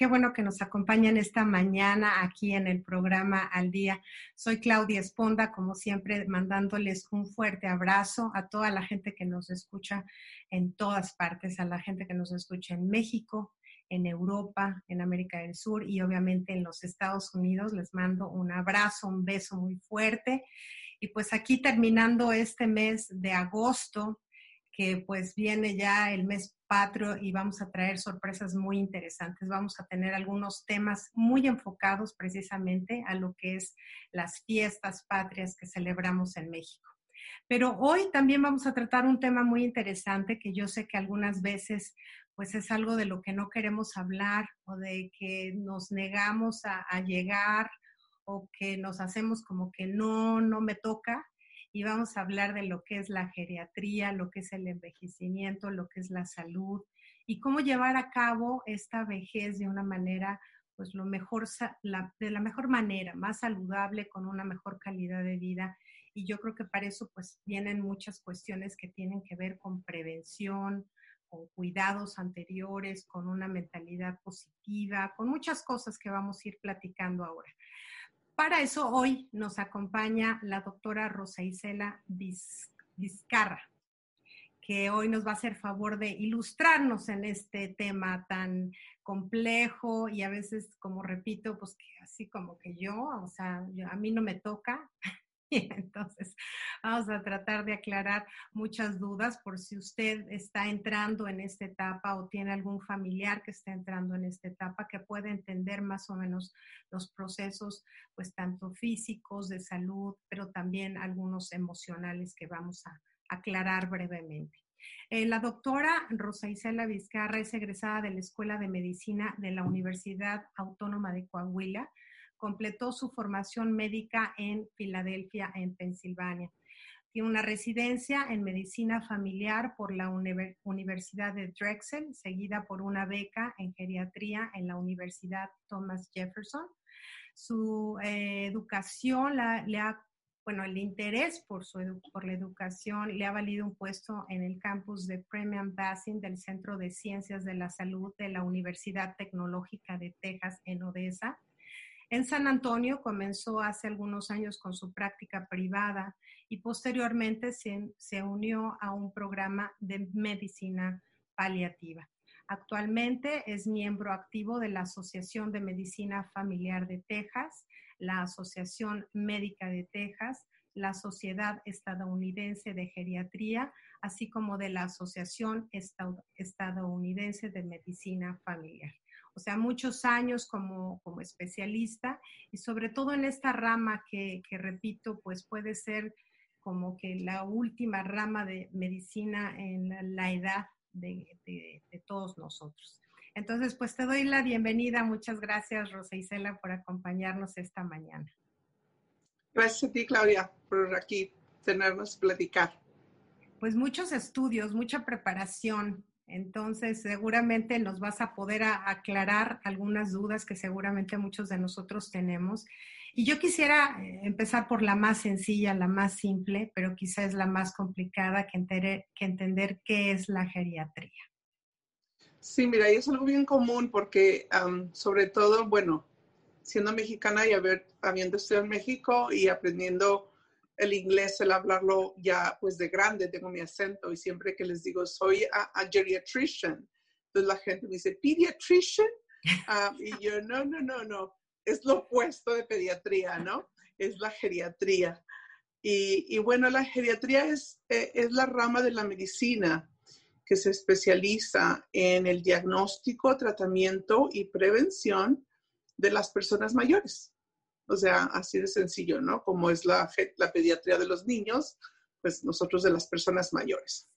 Qué bueno que nos acompañan esta mañana aquí en el programa Al Día. Soy Claudia Esponda, como siempre, mandándoles un fuerte abrazo a toda la gente que nos escucha en todas partes, a la gente que nos escucha en México, en Europa, en América del Sur y obviamente en los Estados Unidos. Les mando un abrazo, un beso muy fuerte. Y pues aquí terminando este mes de agosto, que pues viene ya el mes patrio y vamos a traer sorpresas muy interesantes. Vamos a tener algunos temas muy enfocados precisamente a lo que es las fiestas patrias que celebramos en México. Pero hoy también vamos a tratar un tema muy interesante que yo sé que algunas veces pues es algo de lo que no queremos hablar o de que nos negamos a, llegar o que nos hacemos como que no, no me toca. Y vamos a hablar de lo que es la geriatría, lo que es el envejecimiento, lo que es la salud y cómo llevar a cabo esta vejez de una manera, pues lo mejor, de la mejor manera, más saludable, con una mejor calidad de vida. Y yo creo que para eso pues vienen muchas cuestiones que tienen que ver con prevención, con cuidados anteriores, con una mentalidad positiva, con muchas cosas que vamos a ir platicando ahora. Para eso hoy nos acompaña la doctora Rosa Isela Vizcarra, que hoy nos va a hacer favor de ilustrarnos en este tema tan complejo y a veces, como repito, pues que así como que yo, o sea, a mí no me toca, entonces, vamos a tratar de aclarar muchas dudas por si usted está entrando en esta etapa o tiene algún familiar que está entrando en esta etapa que puede entender más o menos los procesos, pues tanto físicos, de salud, pero también algunos emocionales que vamos a aclarar brevemente. Eh, la doctora Rosa Isela Vizcarra es egresada de la Escuela de Medicina de la Universidad Autónoma de Coahuila completó su formación médica en Filadelfia, en Pensilvania. Tiene una residencia en medicina familiar por la Universidad de Drexel, seguida por una beca en geriatría en la Universidad Thomas Jefferson. Su eh, educación bueno, el interés por, por la educación le ha valido un puesto en el campus de Premium Basin del Centro de Ciencias de la Salud de la Universidad Tecnológica de Texas en Odessa. En San Antonio comenzó hace algunos años con su práctica privada y posteriormente se, unió a un programa de medicina paliativa. Actualmente es miembro activo de la Asociación de Medicina Familiar de Texas, la Asociación Médica de Texas, la Sociedad Estadounidense de Geriatría, así como de la Asociación Estadounidense de Medicina Familiar o sea, muchos años como, como especialista y sobre todo en esta rama que, que, repito, pues puede ser como que la última rama de medicina en la, edad de, de, todos nosotros. Entonces, pues te doy la bienvenida. Muchas gracias, Rosa Isela, por acompañarnos esta mañana. Gracias a ti, Claudia, por aquí tenernos platicar. Pues muchos estudios, mucha preparación, entonces, seguramente nos vas a poder aclarar algunas dudas que seguramente muchos de nosotros tenemos. Y yo quisiera eh, empezar por la más sencilla, la más simple, pero quizá es la más complicada que, entender qué es la geriatría. Sí, mira, y es algo bien común porque sobre todo, bueno, siendo mexicana y haber, habiendo estudiado en México y aprendiendo el inglés, el hablarlo ya pues de grande, tengo mi acento y siempre que les digo soy a, geriatrician, entonces la gente me dice, pediatrician, ah, y yo no, no, no, no, es lo opuesto de pediatría, ¿no? Es la geriatría. Y, bueno, la geriatría es, eh, es la rama de la medicina que se especializa en el diagnóstico, tratamiento y prevención de las personas mayores. O sea, así de sencillo, ¿no? Como es la, la pediatría de los niños, pues nosotros de las personas mayores.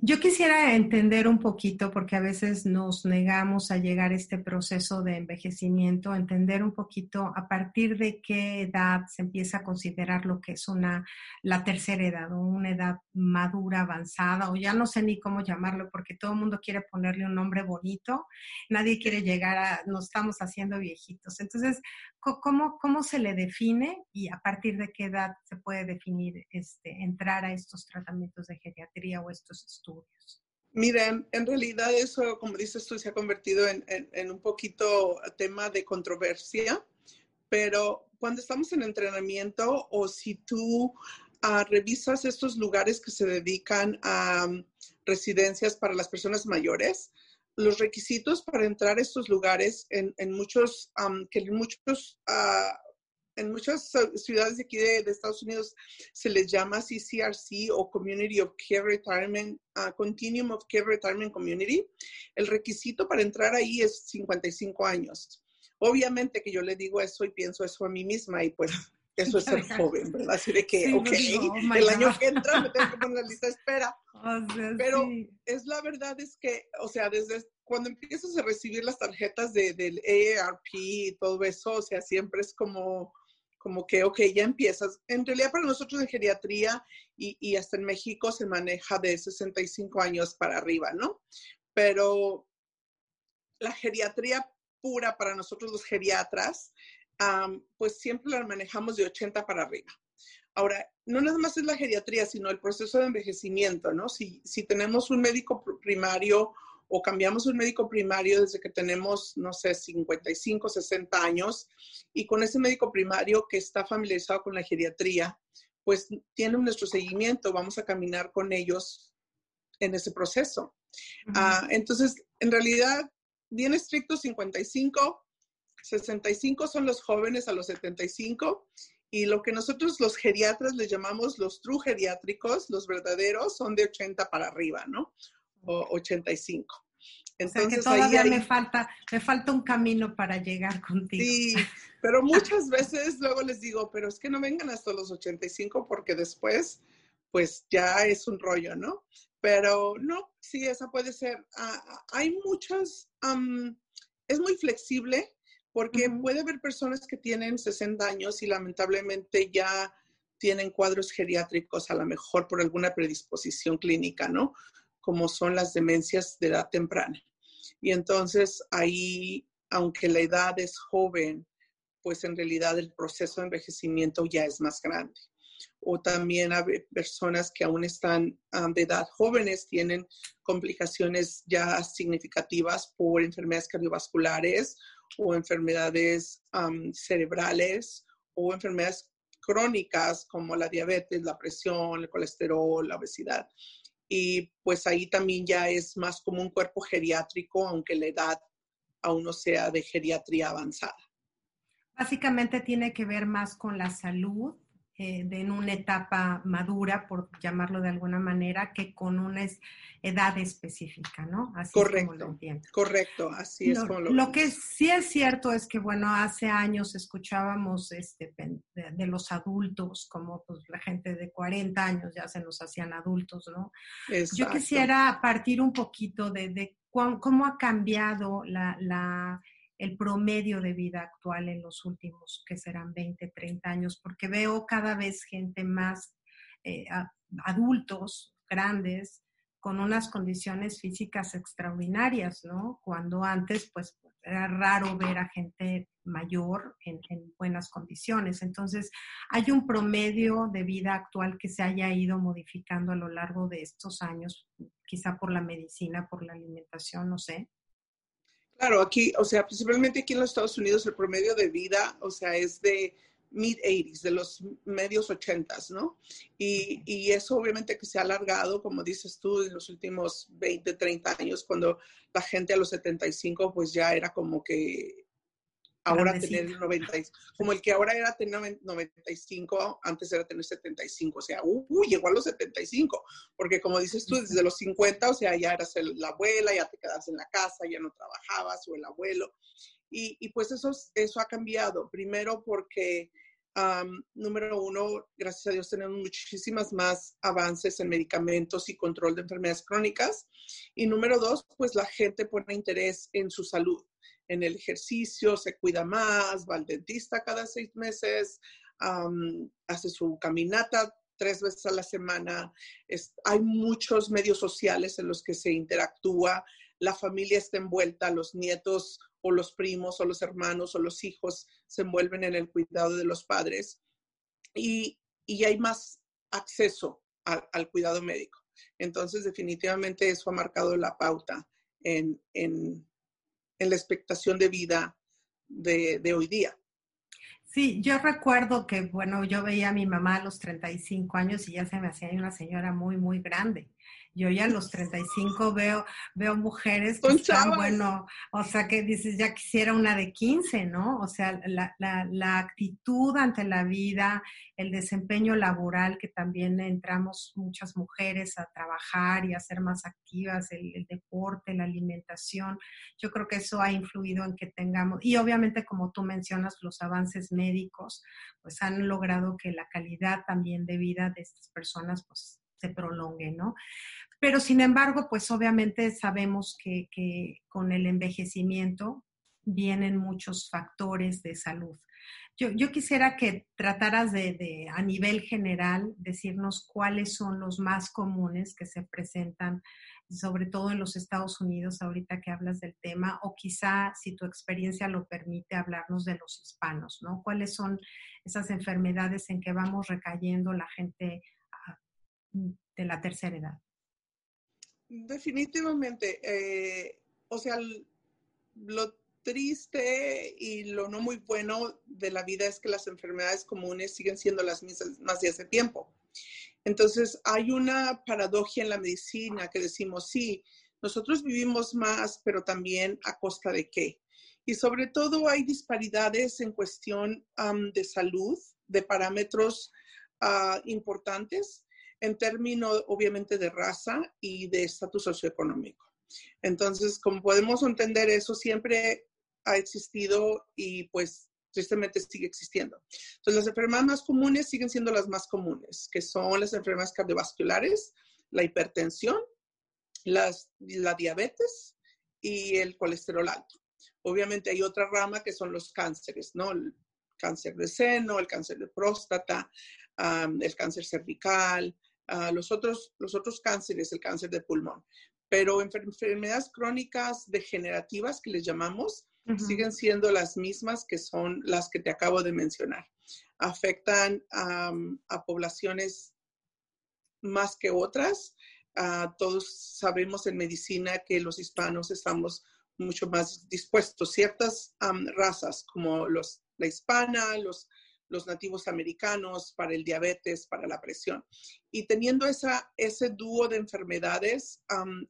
Yo quisiera entender un poquito, porque a veces nos negamos a llegar a este proceso de envejecimiento, entender un poquito a partir de qué edad se empieza a considerar lo que es una, la tercera edad o una edad madura, avanzada, o ya no sé ni cómo llamarlo, porque todo el mundo quiere ponerle un nombre bonito, nadie quiere llegar a, nos estamos haciendo viejitos. Entonces, ¿cómo, cómo se le define y a partir de qué edad se puede definir este, entrar a estos tratamientos de geriatría o estos estudios? Miren, en realidad eso, como dices tú, se ha convertido en, un poquito tema de controversia, pero cuando estamos en entrenamiento o si tú ah, revisas estos lugares que se dedican a um, residencias para las personas mayores, los requisitos para entrar a estos lugares en, muchos, um, que muchos ah, en muchas ciudades de aquí de, Estados Unidos se les llama CCRC o Community of Care Retirement, uh, Continuum of Care Retirement Community. El requisito para entrar ahí es 55 años. Obviamente que yo le digo eso y pienso eso a mí misma y pues eso es ser joven, ¿verdad? Así de que, ok, oh el año que entra me tengo que poner la lista de espera. Pero es la verdad es que, o sea, desde cuando empiezas a recibir las tarjetas de, del AARP y todo eso, o sea, siempre es como, como que, ok, ya empiezas. En realidad para nosotros en geriatría y, y, hasta en México se maneja de 65 años para arriba, ¿no? Pero la geriatría pura para nosotros los geriatras, pues siempre la manejamos de 80 para arriba. Ahora, no nada más es la geriatría, sino el proceso de envejecimiento, ¿no? Si, si tenemos un médico primario o cambiamos un médico primario desde que tenemos, no sé, 55, 60 años, y con ese médico primario que está familiarizado con la geriatría, pues tiene nuestro seguimiento, vamos a caminar con ellos en ese proceso. Ah, entonces, en realidad, bien estricto 55, 65 son los jóvenes a los 75 y lo que nosotros los geriatras les llamamos los true geriátricos, los verdaderos, son de 80 para arriba, ¿no? O 85. Entonces, todavía me, falta, me falta un camino para llegar contigo. Sí, pero muchas veces luego les digo, pero es que no vengan hasta los 85 porque después, pues ya es un rollo, ¿no? Pero no, sí, esa puede ser. Ah, hay muchas, es muy flexible porque puede haber personas que tienen 60 años y lamentablemente ya tienen cuadros geriátricos, a lo mejor por alguna predisposición clínica, ¿no? Como son las demencias de edad temprana. Y entonces ahí, aunque la edad es joven, pues en realidad el proceso de envejecimiento ya es más grande. O también hay personas que aún están de edad jóvenes, tienen complicaciones ya significativas por enfermedades cardiovasculares o enfermedades cerebrales o enfermedades crónicas como la diabetes, la presión, el colesterol, la obesidad y pues ahí también ya es más como un cuerpo geriátrico, aunque la edad aún no sea de geriatría avanzada. Básicamente tiene que ver más con la salud eh, en una etapa madura, por llamarlo de alguna manera, que con una edad específica, ¿no? Así correcto, es como lo correcto, así es como lo Lo que sí es cierto es que, bueno, hace años escuchábamos este, de, los adultos, como pues, la gente de 40 años ya se nos hacían adultos, ¿no? Yo quisiera partir un poquito de, de cómo ha cambiado la, la el promedio de vida actual en los últimos, que serán 20, 30 años, porque veo cada vez gente más eh, adultos, grandes, con unas condiciones físicas extraordinarias, ¿no? Cuando antes, pues, era raro ver a gente mayor en, en, buenas condiciones. Entonces, hay un promedio de vida actual que se haya ido modificando a lo largo de estos años, quizá por la medicina, por la alimentación, no sé. Claro, aquí, o sea, principalmente aquí en los Estados Unidos el promedio de vida, o sea, es de mid-80s, de los medios 80s, ¿no? Y, y, eso obviamente que se ha alargado, como dices tú, en los últimos 20, 30 años, cuando la gente a los 75 pues ya era como que ahora tener 90, como el que ahora era tener 95, antes era tener 75, o sea, uh, llegó a los 75, porque como dices tú, desde los 50, o sea, ya eras la abuela, ya te quedas en la casa, ya no trabajabas, o el abuelo, y, y pues eso, eso ha cambiado, primero porque... número uno, gracias a Dios tenemos muchísimas más avances en medicamentos y control de enfermedades crónicas. Y número dos, pues la gente pone interés en su salud en el ejercicio, se cuida más, va al dentista cada seis meses, hace su caminata tres veces a la semana. hay muchos medios sociales en los que se interactúa, la familia está envuelta, los nietos o los primos o los hermanos o los hijos se envuelven en el cuidado de los padres y, hay más acceso al cuidado médico. Entonces, definitivamente eso ha marcado la pauta en, la expectación de vida de, de hoy día. Sí, yo recuerdo que, bueno, yo veía a mi mamá a los 35 años y ya se me hacía una señora muy, muy grande. Yo ya a los 35 veo, veo mujeres que están, bueno, o sea, que dices, ya quisiera una de 15, ¿no? O sea, la, la, la, actitud ante la vida, el desempeño laboral, que también entramos muchas mujeres a trabajar y a ser más activas, el, el deporte, la alimentación, yo creo que eso ha influido en que tengamos, y obviamente como tú mencionas, los avances médicos, pues han logrado que la calidad también de vida de estas personas, pues se prolongue, ¿no? Pero sin embargo, pues obviamente sabemos que, con el envejecimiento vienen muchos factores de salud. Yo, quisiera que trataras de, a nivel general, decirnos cuáles son los más comunes que se presentan, sobre todo en los Estados Unidos, ahorita que hablas del tema, o quizá, si tu experiencia lo permite, hablarnos de los hispanos, ¿no? ¿Cuáles son esas enfermedades en que vamos recayendo la gente ah, de la tercera edad? Definitivamente. Eh, o sea, lo triste y lo no muy bueno de la vida es que las enfermedades comunes siguen siendo las mismas más de hace tiempo. Entonces, hay una paradoja en la medicina que decimos, sí, nosotros vivimos más, pero también a costa de qué. Y sobre todo hay disparidades en cuestión de salud, de parámetros ah, importantes en términos obviamente de raza y de estatus socioeconómico. Entonces, como podemos entender, eso siempre ha existido y pues tristemente sigue existiendo. Entonces, las enfermedades más comunes siguen siendo las más comunes, que son las enfermedades cardiovasculares, la hipertensión, las, la diabetes y el colesterol alto. Obviamente hay otra rama que son los cánceres, ¿no? El cáncer de seno, el cáncer de próstata, el cáncer cervical, los, otros, los otros cánceres, el cáncer de pulmón. Pero enfermedades crónicas degenerativas que les llamamos, siguen siendo las mismas que son las que te acabo de mencionar. Afectan a poblaciones más que otras. todos sabemos en medicina que los hispanos estamos mucho más dispuestos. Ciertas razas como los, la hispana, los los nativos americanos, para el diabetes, para la presión. Y teniendo esa, ese dúo de enfermedades,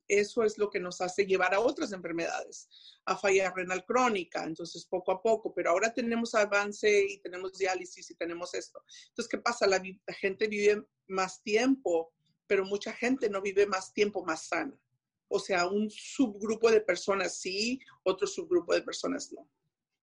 eso es lo que nos hace llevar a otras enfermedades, a falla renal crónica, entonces poco a poco, pero ahora tenemos avance y tenemos diálisis y tenemos esto. Entonces, ¿qué pasa? La, la gente vive más tiempo, pero mucha gente no vive más tiempo más sana. O sea, un subgrupo de personas sí, otro subgrupo de personas no.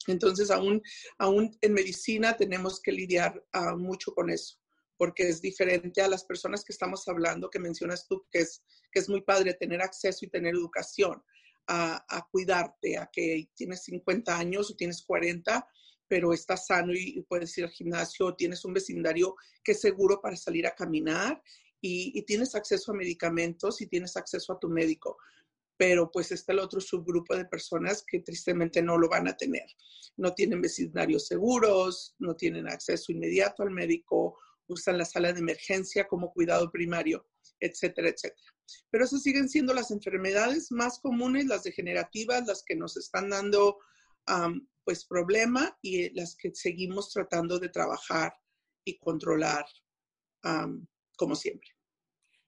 Entonces, aún, aún en medicina tenemos que lidiar ah, mucho con eso, porque es diferente a las personas que estamos hablando, que mencionas tú, que es, que es muy padre tener acceso y tener educación a, a cuidarte, a que tienes 50 años o tienes 40, pero estás sano y, puedes ir al gimnasio, tienes un vecindario que es seguro para salir a caminar y, y, tienes acceso a medicamentos y tienes acceso a tu médico pero pues está el otro subgrupo de personas que tristemente no lo van a tener. No tienen vecindarios seguros, no tienen acceso inmediato al médico, usan la sala de emergencia como cuidado primario, etcétera, etcétera. Pero esas siguen siendo las enfermedades más comunes, las degenerativas, las que nos están dando pues problema y las que seguimos tratando de trabajar y controlar como siempre.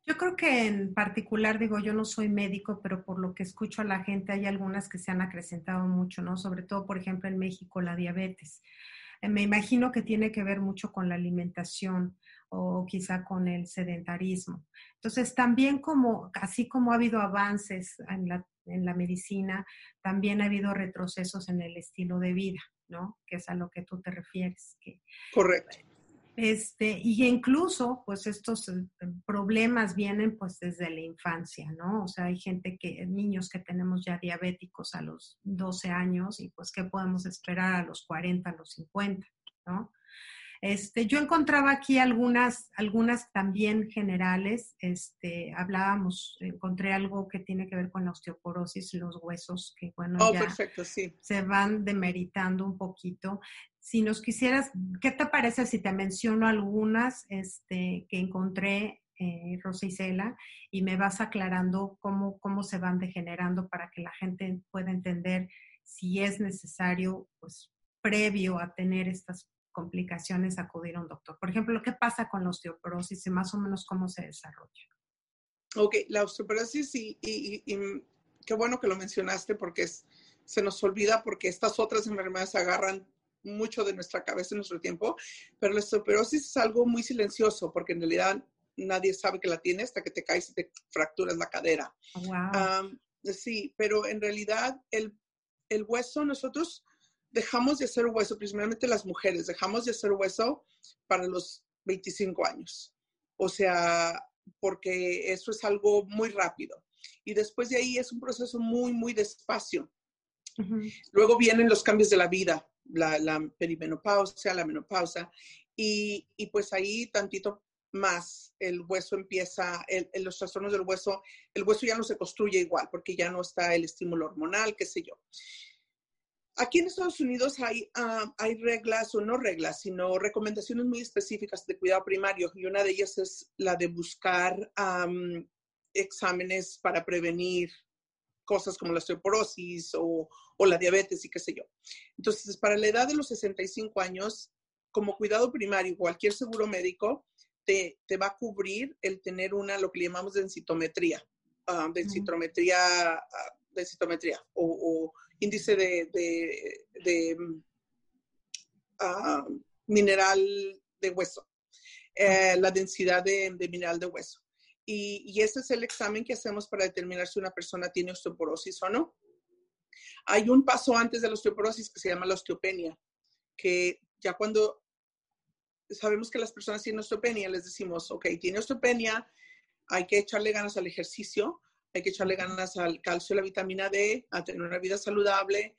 Yo creo que en particular, digo, yo no soy médico, pero por lo que escucho a la gente, hay algunas que se han acrecentado mucho, ¿no? Sobre todo, por ejemplo, en México, la diabetes. Eh, me imagino que tiene que ver mucho con la alimentación o quizá con el sedentarismo. Entonces, también como, así como ha habido avances en la, en la medicina, también ha habido retrocesos en el estilo de vida, ¿no? Que es a lo que tú te refieres. Correcto. Este, y incluso, pues estos eh, problemas vienen pues desde la infancia, ¿no? O sea, hay gente que, niños que tenemos ya diabéticos a los 12 años y pues qué podemos esperar a los 40, a los 50, ¿no? Este, yo encontraba aquí algunas, algunas también generales. Este, hablábamos, encontré algo que tiene que ver con la osteoporosis, los huesos, que bueno, oh, ya sí. se van demeritando un poquito. Si nos quisieras, ¿qué te parece si te menciono algunas este, que encontré eh, Rosicela, y me vas aclarando cómo, cómo se van degenerando para que la gente pueda entender si es necesario, pues previo a tener estas complicaciones, acudir a un doctor. Por ejemplo, ¿qué pasa con la osteoporosis y más o menos cómo se desarrolla? Ok, la osteoporosis y, qué bueno que lo mencionaste porque se nos olvida porque estas otras enfermedades agarran mucho de nuestra cabeza en nuestro tiempo, pero la osteoporosis es algo muy silencioso porque en realidad nadie sabe que la tiene hasta que te caes y te fracturas la cadera. Wow. sí, pero en realidad el, el hueso, nosotros dejamos de hacer hueso, principalmente las mujeres, dejamos de hacer hueso para los 25 años. O sea, porque eso es algo muy rápido. Y después de ahí es un proceso muy, muy despacio. Luego vienen los cambios de la vida, la, la perimenopausia, la menopausa, y, y, pues ahí tantito más el hueso empieza, el, los trastornos del hueso, el hueso ya no se construye igual porque ya no está el estímulo hormonal, qué sé yo. Aquí en Estados Unidos hay, ah, hay reglas, o no reglas, sino recomendaciones muy específicas de cuidado primario y una de ellas es la de buscar exámenes para prevenir cosas como la osteoporosis o, o, la diabetes y qué sé yo. Entonces, para la edad de los 65 años, como cuidado primario, cualquier seguro médico te, te va a cubrir el tener una, lo que llamamos densitometría, uh, densitometría, densitometría o, índice de, de, uh, mineral de hueso, eh, la densidad de, mineral de hueso. Y, ese es el examen que hacemos para determinar si una persona tiene osteoporosis o no. Hay un paso antes de la osteoporosis que se llama la osteopenia, que ya cuando sabemos que las personas tienen osteopenia, les decimos, ok, tiene osteopenia, hay que echarle ganas al ejercicio, hay que echarle ganas al calcio la vitamina D, a tener una vida saludable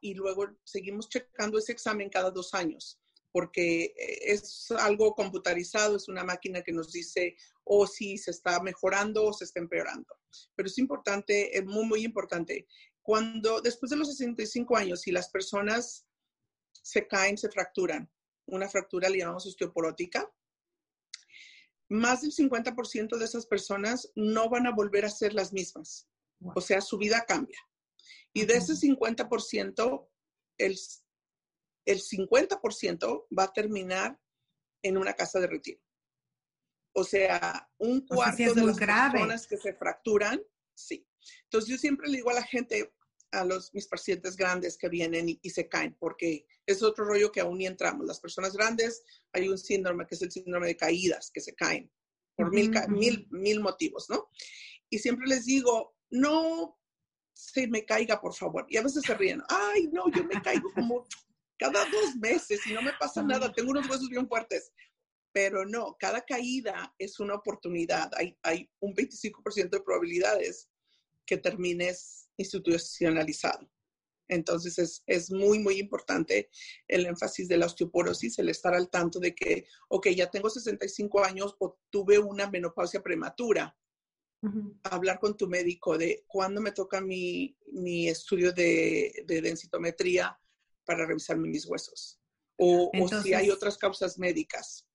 y luego seguimos checando ese examen cada dos años porque es algo computarizado, es una máquina que nos dice o si se está mejorando o se está empeorando. Pero es importante, es muy, muy importante. Cuando después de los 65 años, si las personas se caen, se fracturan, una fractura le llamamos osteoporótica, más del 50% de esas personas no van a volver a ser las mismas. O sea, su vida cambia. Y de ese 50%, el, el 50% va a terminar en una casa de retiro. O sea, un cuarto de las personas que se fracturan, sí. Entonces yo siempre le digo a la gente, a los, mis pacientes grandes que vienen y, se caen, porque es otro rollo que aún ni entramos. Las personas grandes, hay un síndrome que es el síndrome de caídas, que se caen por mil, mil, mil motivos, ¿no? Y siempre les digo, no se me caiga, por favor. Y a veces se ríen, ay, no, yo me caigo como cada dos meses y no me pasa nada, tengo unos huesos bien fuertes. Pero no, cada caída es una oportunidad. Hay, hay un 25% de probabilidades que termines institucionalizado. Entonces es, es, muy, muy importante el énfasis de la osteoporosis, el estar al tanto de que, ok, ya tengo 65 años o tuve una menopausia prematura. Hablar con tu médico de cuándo me toca mi, mi estudio de, de densitometría para revisar mis huesos o, si hay otras causas médicas.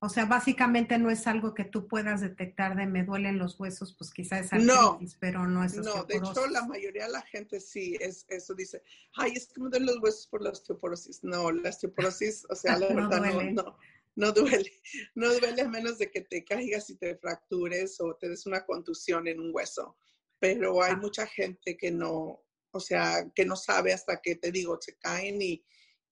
O sea, básicamente no es algo que tú puedas detectar de me duelen los huesos, pues quizás es artritis, pero no es No, de hecho la mayoría de la gente sí, es eso dice, ay, es que me duelen los huesos por la osteoporosis. No, la osteoporosis, o sea, la no verdad duele. no, no, no duele. No duele a menos de que te caigas y te fractures o te des una contusión en un hueso. Pero hay ah. mucha gente que no, o sea, que no sabe hasta que te digo, se caen y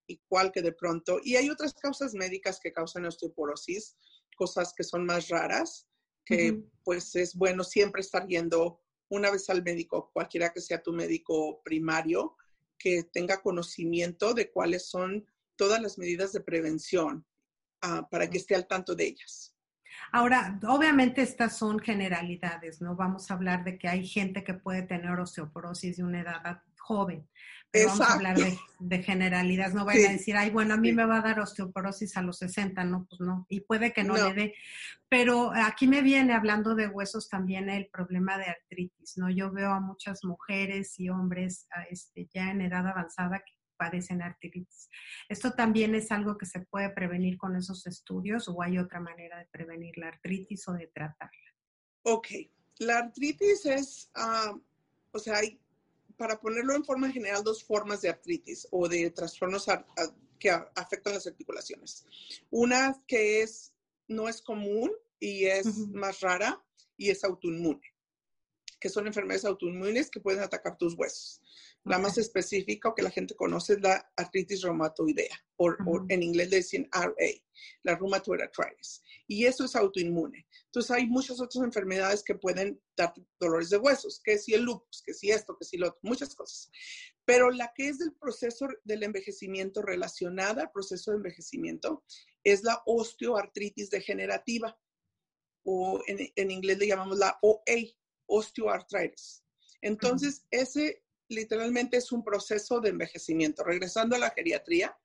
igual que de pronto. Y hay otras causas médicas que causan osteoporosis, cosas que son más raras, que pues es bueno siempre estar yendo una vez al médico, cualquiera que sea tu médico primario, que tenga conocimiento de cuáles son todas las medidas de prevención ah, para que esté al tanto de ellas. Ahora, obviamente estas son generalidades, ¿no? Vamos a hablar de que hay gente que puede tener osteoporosis de una edad joven, vamos a hablar de, generalidades, no vayan a decir, ay, bueno, a mí me va a dar osteoporosis a los 60, no, pues no, y puede que no, le dé. Pero aquí me viene hablando de huesos también el problema de artritis, ¿no? Yo veo a muchas mujeres y hombres este, ya en edad avanzada que padecen artritis. ¿Esto también es algo que se puede prevenir con esos estudios o hay otra manera de prevenir la artritis o de tratarla? Ok, la artritis es, ah, o sea, hay, para ponerlo en forma general, dos formas de artritis o de trastornos que afectan las articulaciones. Una que es, no es común y es más rara y es autoinmune, que son enfermedades autoinmunes que pueden atacar tus huesos. La más específica o que la gente conoce es la artritis reumatoidea, o, en inglés le dicen RA, la rheumatoid arthritis. Y eso es autoinmune. Entonces hay muchas otras enfermedades que pueden dar dolores de huesos, que si el lupus, que si esto, que si lo otro, muchas cosas. Pero la que es del proceso del envejecimiento relacionada al proceso de envejecimiento es la osteoartritis degenerativa, o en, en inglés le llamamos la OA, osteoarthritis. Entonces, ese literalmente es un proceso de envejecimiento. Regresando a la geriatría,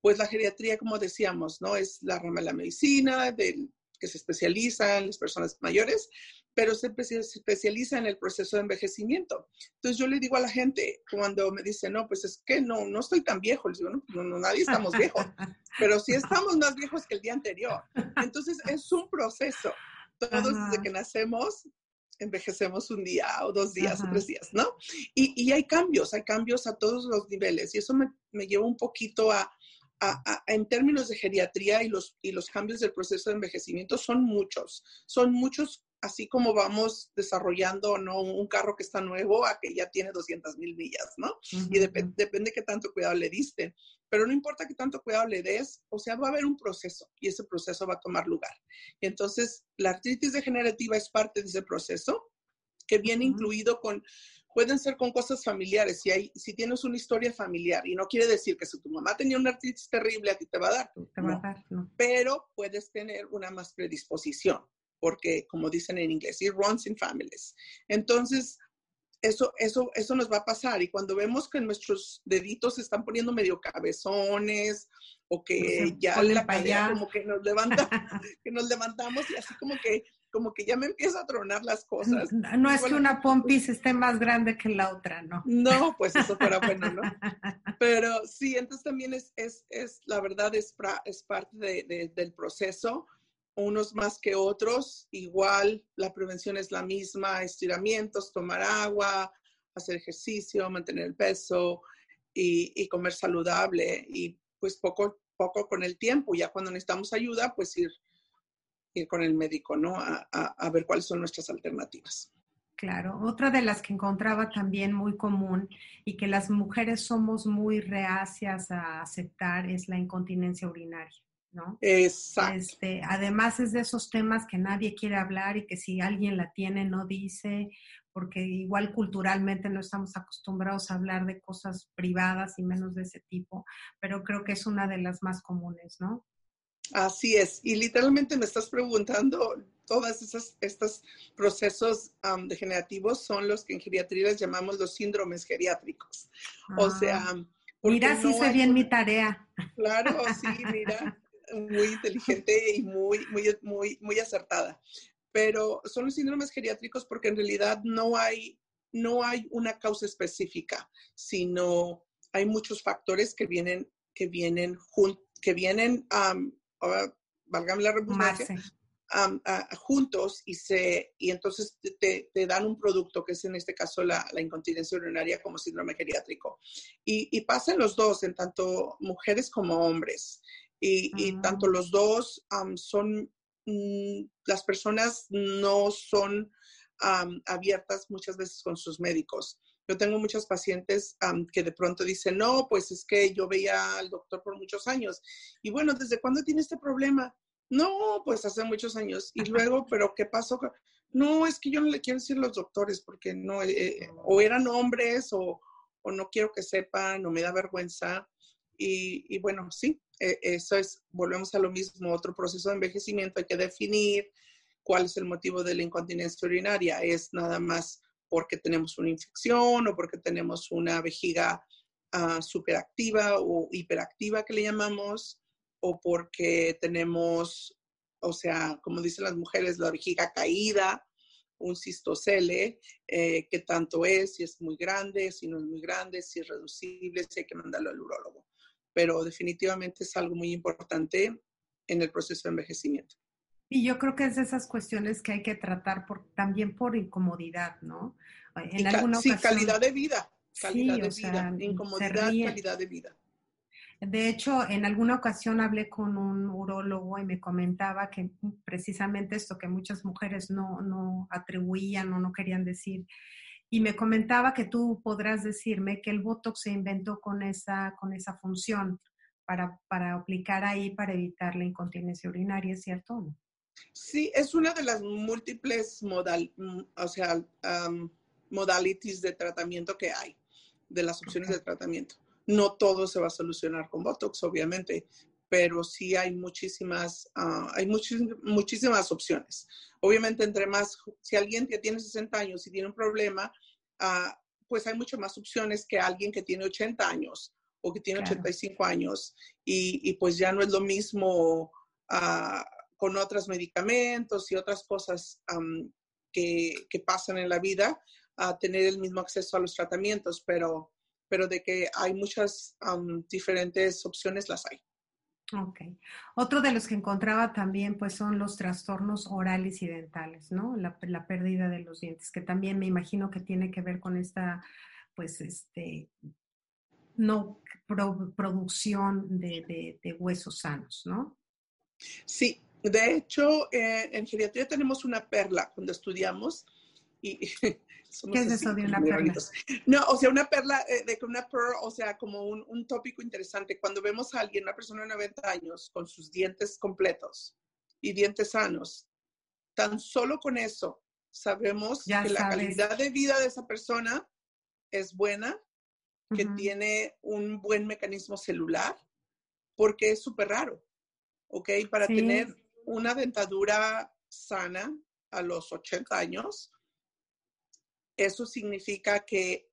pues la geriatría, como decíamos, ¿no? Es la rama de la medicina, del, que se especializa en las personas mayores, pero se especializa en el proceso de envejecimiento. Entonces yo le digo a la gente cuando me dicen, no, pues es que no, no estoy tan viejo, les digo, no, no nadie estamos viejos, pero sí estamos más viejos que el día anterior. Entonces es un proceso. Todos desde que nacemos envejecemos un día o dos días o tres días, ¿no? Y, y, hay cambios, hay cambios a todos los niveles y eso me, me lleva un poquito a, a, en términos de geriatría y los, y los cambios del proceso de envejecimiento son muchos, son muchos así como vamos desarrollando ¿no? un carro que está nuevo a que ya tiene 200 mil millas, ¿no? Y depende qué tanto cuidado le diste. Pero no importa qué tanto cuidado le des, o sea, va a haber un proceso y ese proceso va a tomar lugar. Y entonces, la artritis degenerativa es parte de ese proceso que viene incluido con, pueden ser con cosas familiares. Si, hay, si tienes una historia familiar, y no quiere decir que si tu mamá tenía una artritis terrible, a ti te va a dar. Te va a dar no. Pero puedes tener una más predisposición porque como dicen en inglés, it runs in families. Entonces, eso, eso, eso nos va a pasar. Y cuando vemos que nuestros deditos se están poniendo medio cabezones o que ya la cadera como que nos levanta, que nos levantamos y así como que como que ya me empieza a tronar las cosas. No, es que una pompis esté más grande que la otra, ¿no? No, pues eso fuera bueno, ¿no? Pero sí, entonces también es, es, es la verdad, es, es parte de, del proceso unos más que otros. Igual la prevención es la misma, estiramientos, tomar agua, hacer ejercicio, mantener el peso y, comer saludable y pues poco, poco con el tiempo. Ya cuando necesitamos ayuda, pues ir, ir con el médico, ¿no? A, a ver cuáles son nuestras alternativas. Claro, otra de las que encontraba también muy común y que las mujeres somos muy reacias a aceptar es la incontinencia urinaria. ¿No? Exacto. Este, además es de esos temas que nadie quiere hablar y que si alguien la tiene no dice, porque igual culturalmente no estamos acostumbrados a hablar de cosas privadas y menos de ese tipo, pero creo que es una de las más comunes, ¿no? Así es, y literalmente me estás preguntando, todos estos procesos degenerativos son los que en geriatría llamamos los síndromes geriátricos. o ah. sea... Mira, sí hice bien mi tarea. Claro, sí, mira muy inteligente y muy, muy, muy, muy acertada. Pero son los síndromes geriátricos porque en realidad no hay, no hay una causa específica, sino hay muchos factores que vienen, que vienen, que vienen, um, válgame la redundancia, juntos y, se, y entonces te, te, dan un producto que es en este caso la, la incontinencia urinaria como síndrome geriátrico. Y, y pasa en los dos, en tanto mujeres como hombres y, ah. tanto los dos son, mm, las personas no son abiertas muchas veces con sus médicos. Yo tengo muchos pacientes que de pronto dicen, no, pues es que yo veía al doctor por muchos años. Y bueno, ¿desde cuándo tiene este problema? No, pues hace muchos años. Y luego, ¿pero qué pasó? No, es que yo no le quiero decir a los doctores porque no, eh, eh, o eran hombres o, o, no quiero que sepan o me da vergüenza. Y, y bueno, sí, e, eso es, volvemos a lo mismo, otro proceso de envejecimiento, hay que definir cuál es el motivo de la incontinencia urinaria. Es nada más porque tenemos una infección o porque tenemos una vejiga uh, superactiva o hiperactiva que le llamamos, o porque tenemos, o sea, como dicen las mujeres, la vejiga caída, un cistocele, eh, qué tanto es, si es muy grande, si no es muy grande, si es reducible, si hay que mandarlo al urólogo. Pero definitivamente es algo muy importante en el proceso de envejecimiento. Y yo creo que es de esas cuestiones que hay que tratar por, también por incomodidad, ¿no? En alguna sí, calidad de vida, calidad de vida, incomodidad, calidad de vida. De hecho, en alguna ocasión hablé con un urólogo y me comentaba que precisamente esto que muchas mujeres no, no atribuían o no querían decir. Y me comentaba que tú podrás decirme que el Botox se inventó con esa, con esa función para, para aplicar ahí para evitar la incontinencia urinaria, ¿cierto o no? Sí, es una de las múltiples modal, mm, o sea, modalities de tratamiento que hay, de las opciones de tratamiento. No todo se va a solucionar con Botox, obviamente, pero sí hay muchísimas, ah, hay muchísimas opciones. Obviamente, entre más, si alguien que tiene 60 años y tiene un problema, ah, pues hay muchas más opciones que alguien que tiene 80 años o que tiene 85 años y, pues ya no es lo mismo uh, con otros medicamentos y otras cosas que, que, pasan en la vida a tener el mismo acceso a los tratamientos, pero, pero de que hay muchas diferentes opciones, las hay. Ok. Otro de los que encontraba también, pues, son los trastornos orales y dentales, ¿no? La, pérdida de los dientes, que también me imagino que tiene que ver con esta, pues, este, no producción de, huesos sanos, ¿no? Sí, de hecho, eh, en geriatría tenemos una perla cuando estudiamos. Y, ¿Qué es eso de una perla? No, o sea, una perla, eh, de una pearl, o sea, como un, un, tópico interesante. Cuando vemos a alguien, una persona de 90 años, con sus dientes completos y dientes sanos, tan solo con eso sabemos que la calidad de vida de esa persona es buena, que tiene un buen mecanismo celular, porque es súper raro, ¿ok? Para tener una dentadura sana a los 80 años, eso significa que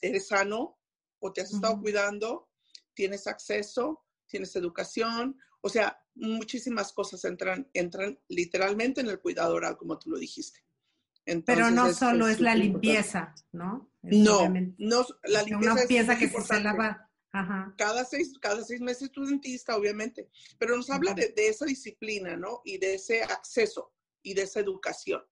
eres sano o te has estado cuidando, tienes acceso, tienes educación, o sea, muchísimas cosas entran, entran literalmente en el cuidado oral, como tú lo dijiste. Pero no solo es, la limpieza, ¿no? no, no, la limpieza, que se lava cada, seis, cada seis meses tu dentista, obviamente, pero nos habla de, esa disciplina, ¿no? Y de ese acceso y de esa educación,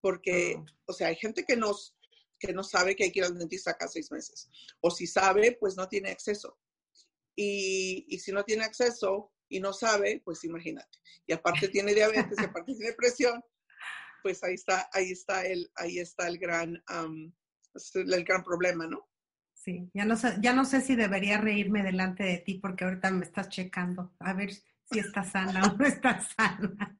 porque, o sea, hay gente que, nos, que no sabe que hay que ir al dentista cada seis meses, o si sabe, pues no tiene acceso. Y, y si no tiene acceso y no sabe, pues imagínate. Y aparte tiene diabetes, y aparte tiene presión, pues ahí está, ahí está el, ahí está el gran, el gran problema, ¿no? Sí, ya no, sé, ya no sé si debería reírme delante de ti porque ahorita me estás checando a ver si está sana o no está sana.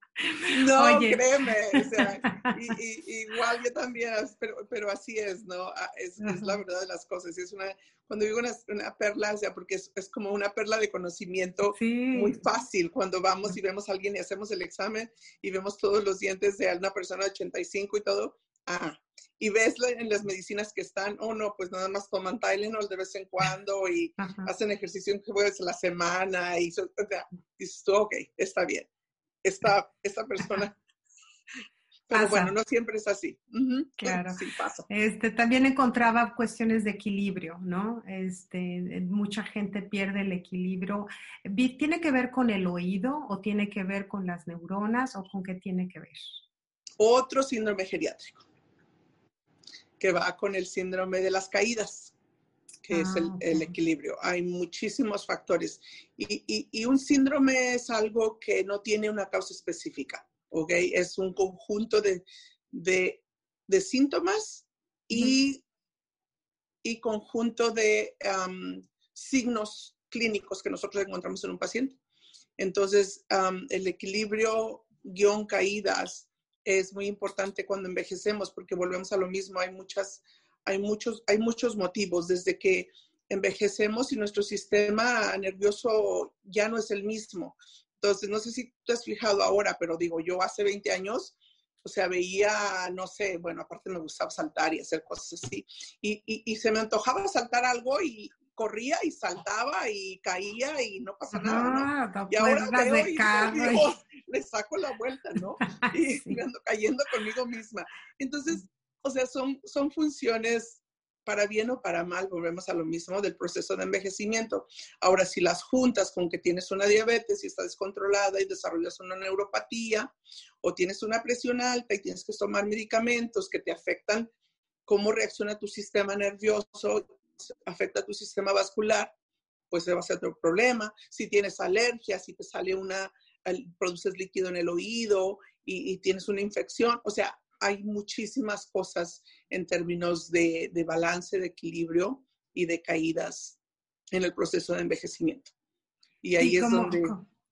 No, créeme, o sea, y, igual yo también, pero, pero así es, ¿no? Es, es, la verdad de las cosas. Es una, cuando digo una, una perla, o sea, porque es, es, como una perla de conocimiento muy fácil cuando vamos y vemos a alguien y hacemos el examen y vemos todos los dientes de una persona de 85 y todo. Ah, y ves en las medicinas que están, oh no, pues nada más toman Tylenol de vez en cuando y hacen ejercicio un jueves a la semana y dices tú, ok, está bien, esta, esta persona. Pero bueno, no siempre es así. Claro. Sí, pasa. Este, también encontraba cuestiones de equilibrio, ¿no? Este, mucha gente pierde el equilibrio. ¿Tiene que ver con el oído o tiene que ver con las neuronas o con qué tiene que ver? Otro síndrome geriátrico que va con el síndrome de las caídas, que es el, ah, equilibrio. Hay muchísimos factores y, un síndrome es algo que no tiene una causa específica, ¿ok? Es un conjunto de, síntomas y, y, conjunto de signos clínicos que nosotros encontramos en un paciente. Entonces, el equilibrio guion caídas es muy importante cuando envejecemos porque volvemos a lo mismo, hay muchas, hay muchos, hay muchos motivos desde que envejecemos y nuestro sistema nervioso ya no es el mismo. Entonces, no sé si te has fijado ahora, pero digo, yo hace 20 años, o sea, veía, no sé, bueno, aparte me gustaba saltar y hacer cosas así, y, y, se me antojaba saltar algo y corría y saltaba y caía y no pasa nada. ¿no? y ahora veo y le saco la vuelta, ¿no? Y me ando cayendo conmigo misma. Entonces, o sea, son, son funciones para bien o para mal, volvemos a lo mismo del proceso de envejecimiento. Ahora, si las juntas con que tienes una diabetes y está descontrolada y desarrollas una neuropatía, o tienes una presión alta y tienes que tomar medicamentos que te afectan cómo reacciona tu sistema nervioso, afecta tu sistema vascular, pues va a ser otro problema. Si tienes alergia, si te sale una, produces líquido en el oído y, y tienes una infección, o sea, hay muchísimas cosas en términos de, balance, de equilibrio y de caídas en el proceso de envejecimiento. Y ahí es donde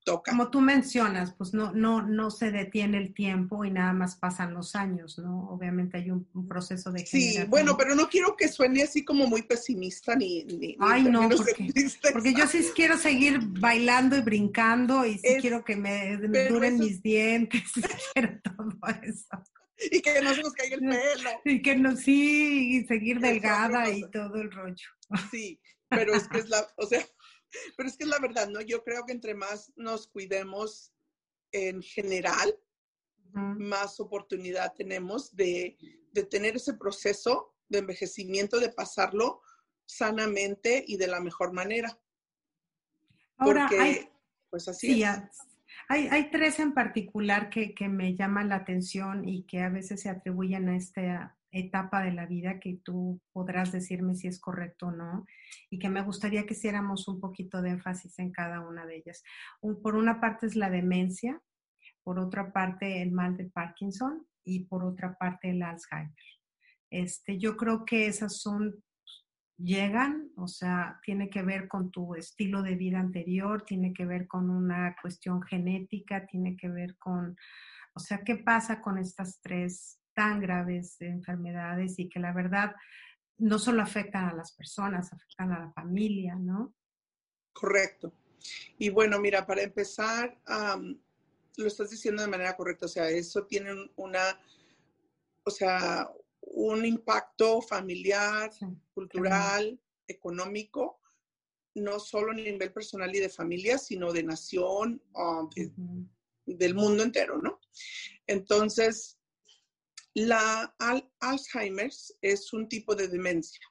toca. Como tú mencionas, pues no, no, no se detiene el tiempo y nada más pasan los años, ¿no? Obviamente hay un, proceso de Sí, bueno, pero no quiero que suene así como muy pesimista ni... ni Ay, no, porque, porque, yo sí quiero seguir bailando y brincando y sí quiero que me, duren mis dientes, y quiero todo eso. y que no se nos caiga el pelo. Y que no, sí, y seguir delgada y todo el rollo. Sí, pero es que es la, o sea, pero es que es la verdad, ¿no? Yo creo que entre más nos cuidemos en general, más oportunidad tenemos de, de, tener ese proceso de envejecimiento, de pasarlo sanamente y de la mejor manera. Ahora, Porque, pues así es. Hay, tres en particular que, me llaman la atención y que a veces se atribuyen a esta etapa de la vida que tú podrás decirme si es correcto o no y que me gustaría que hiciéramos un poquito de énfasis en cada una de ellas. por una parte es la demencia, por otra parte el mal de Parkinson y por otra parte el Alzheimer. Este, yo creo que esas son llegan, o sea, tiene que ver con tu estilo de vida anterior, tiene que ver con una cuestión genética, tiene que ver con, o sea, ¿qué pasa con estas tres tan graves enfermedades y que la verdad no solo afectan a las personas, afectan a la familia, ¿no? Correcto. Y bueno, mira, para empezar, lo estás diciendo de manera correcta, o sea, eso tiene una, o sea, un impacto familiar, cultural, económico, no solo a nivel personal y de familia, sino de nación, um, del mundo entero, ¿no? Entonces, la Alzheimer es un tipo de demencia.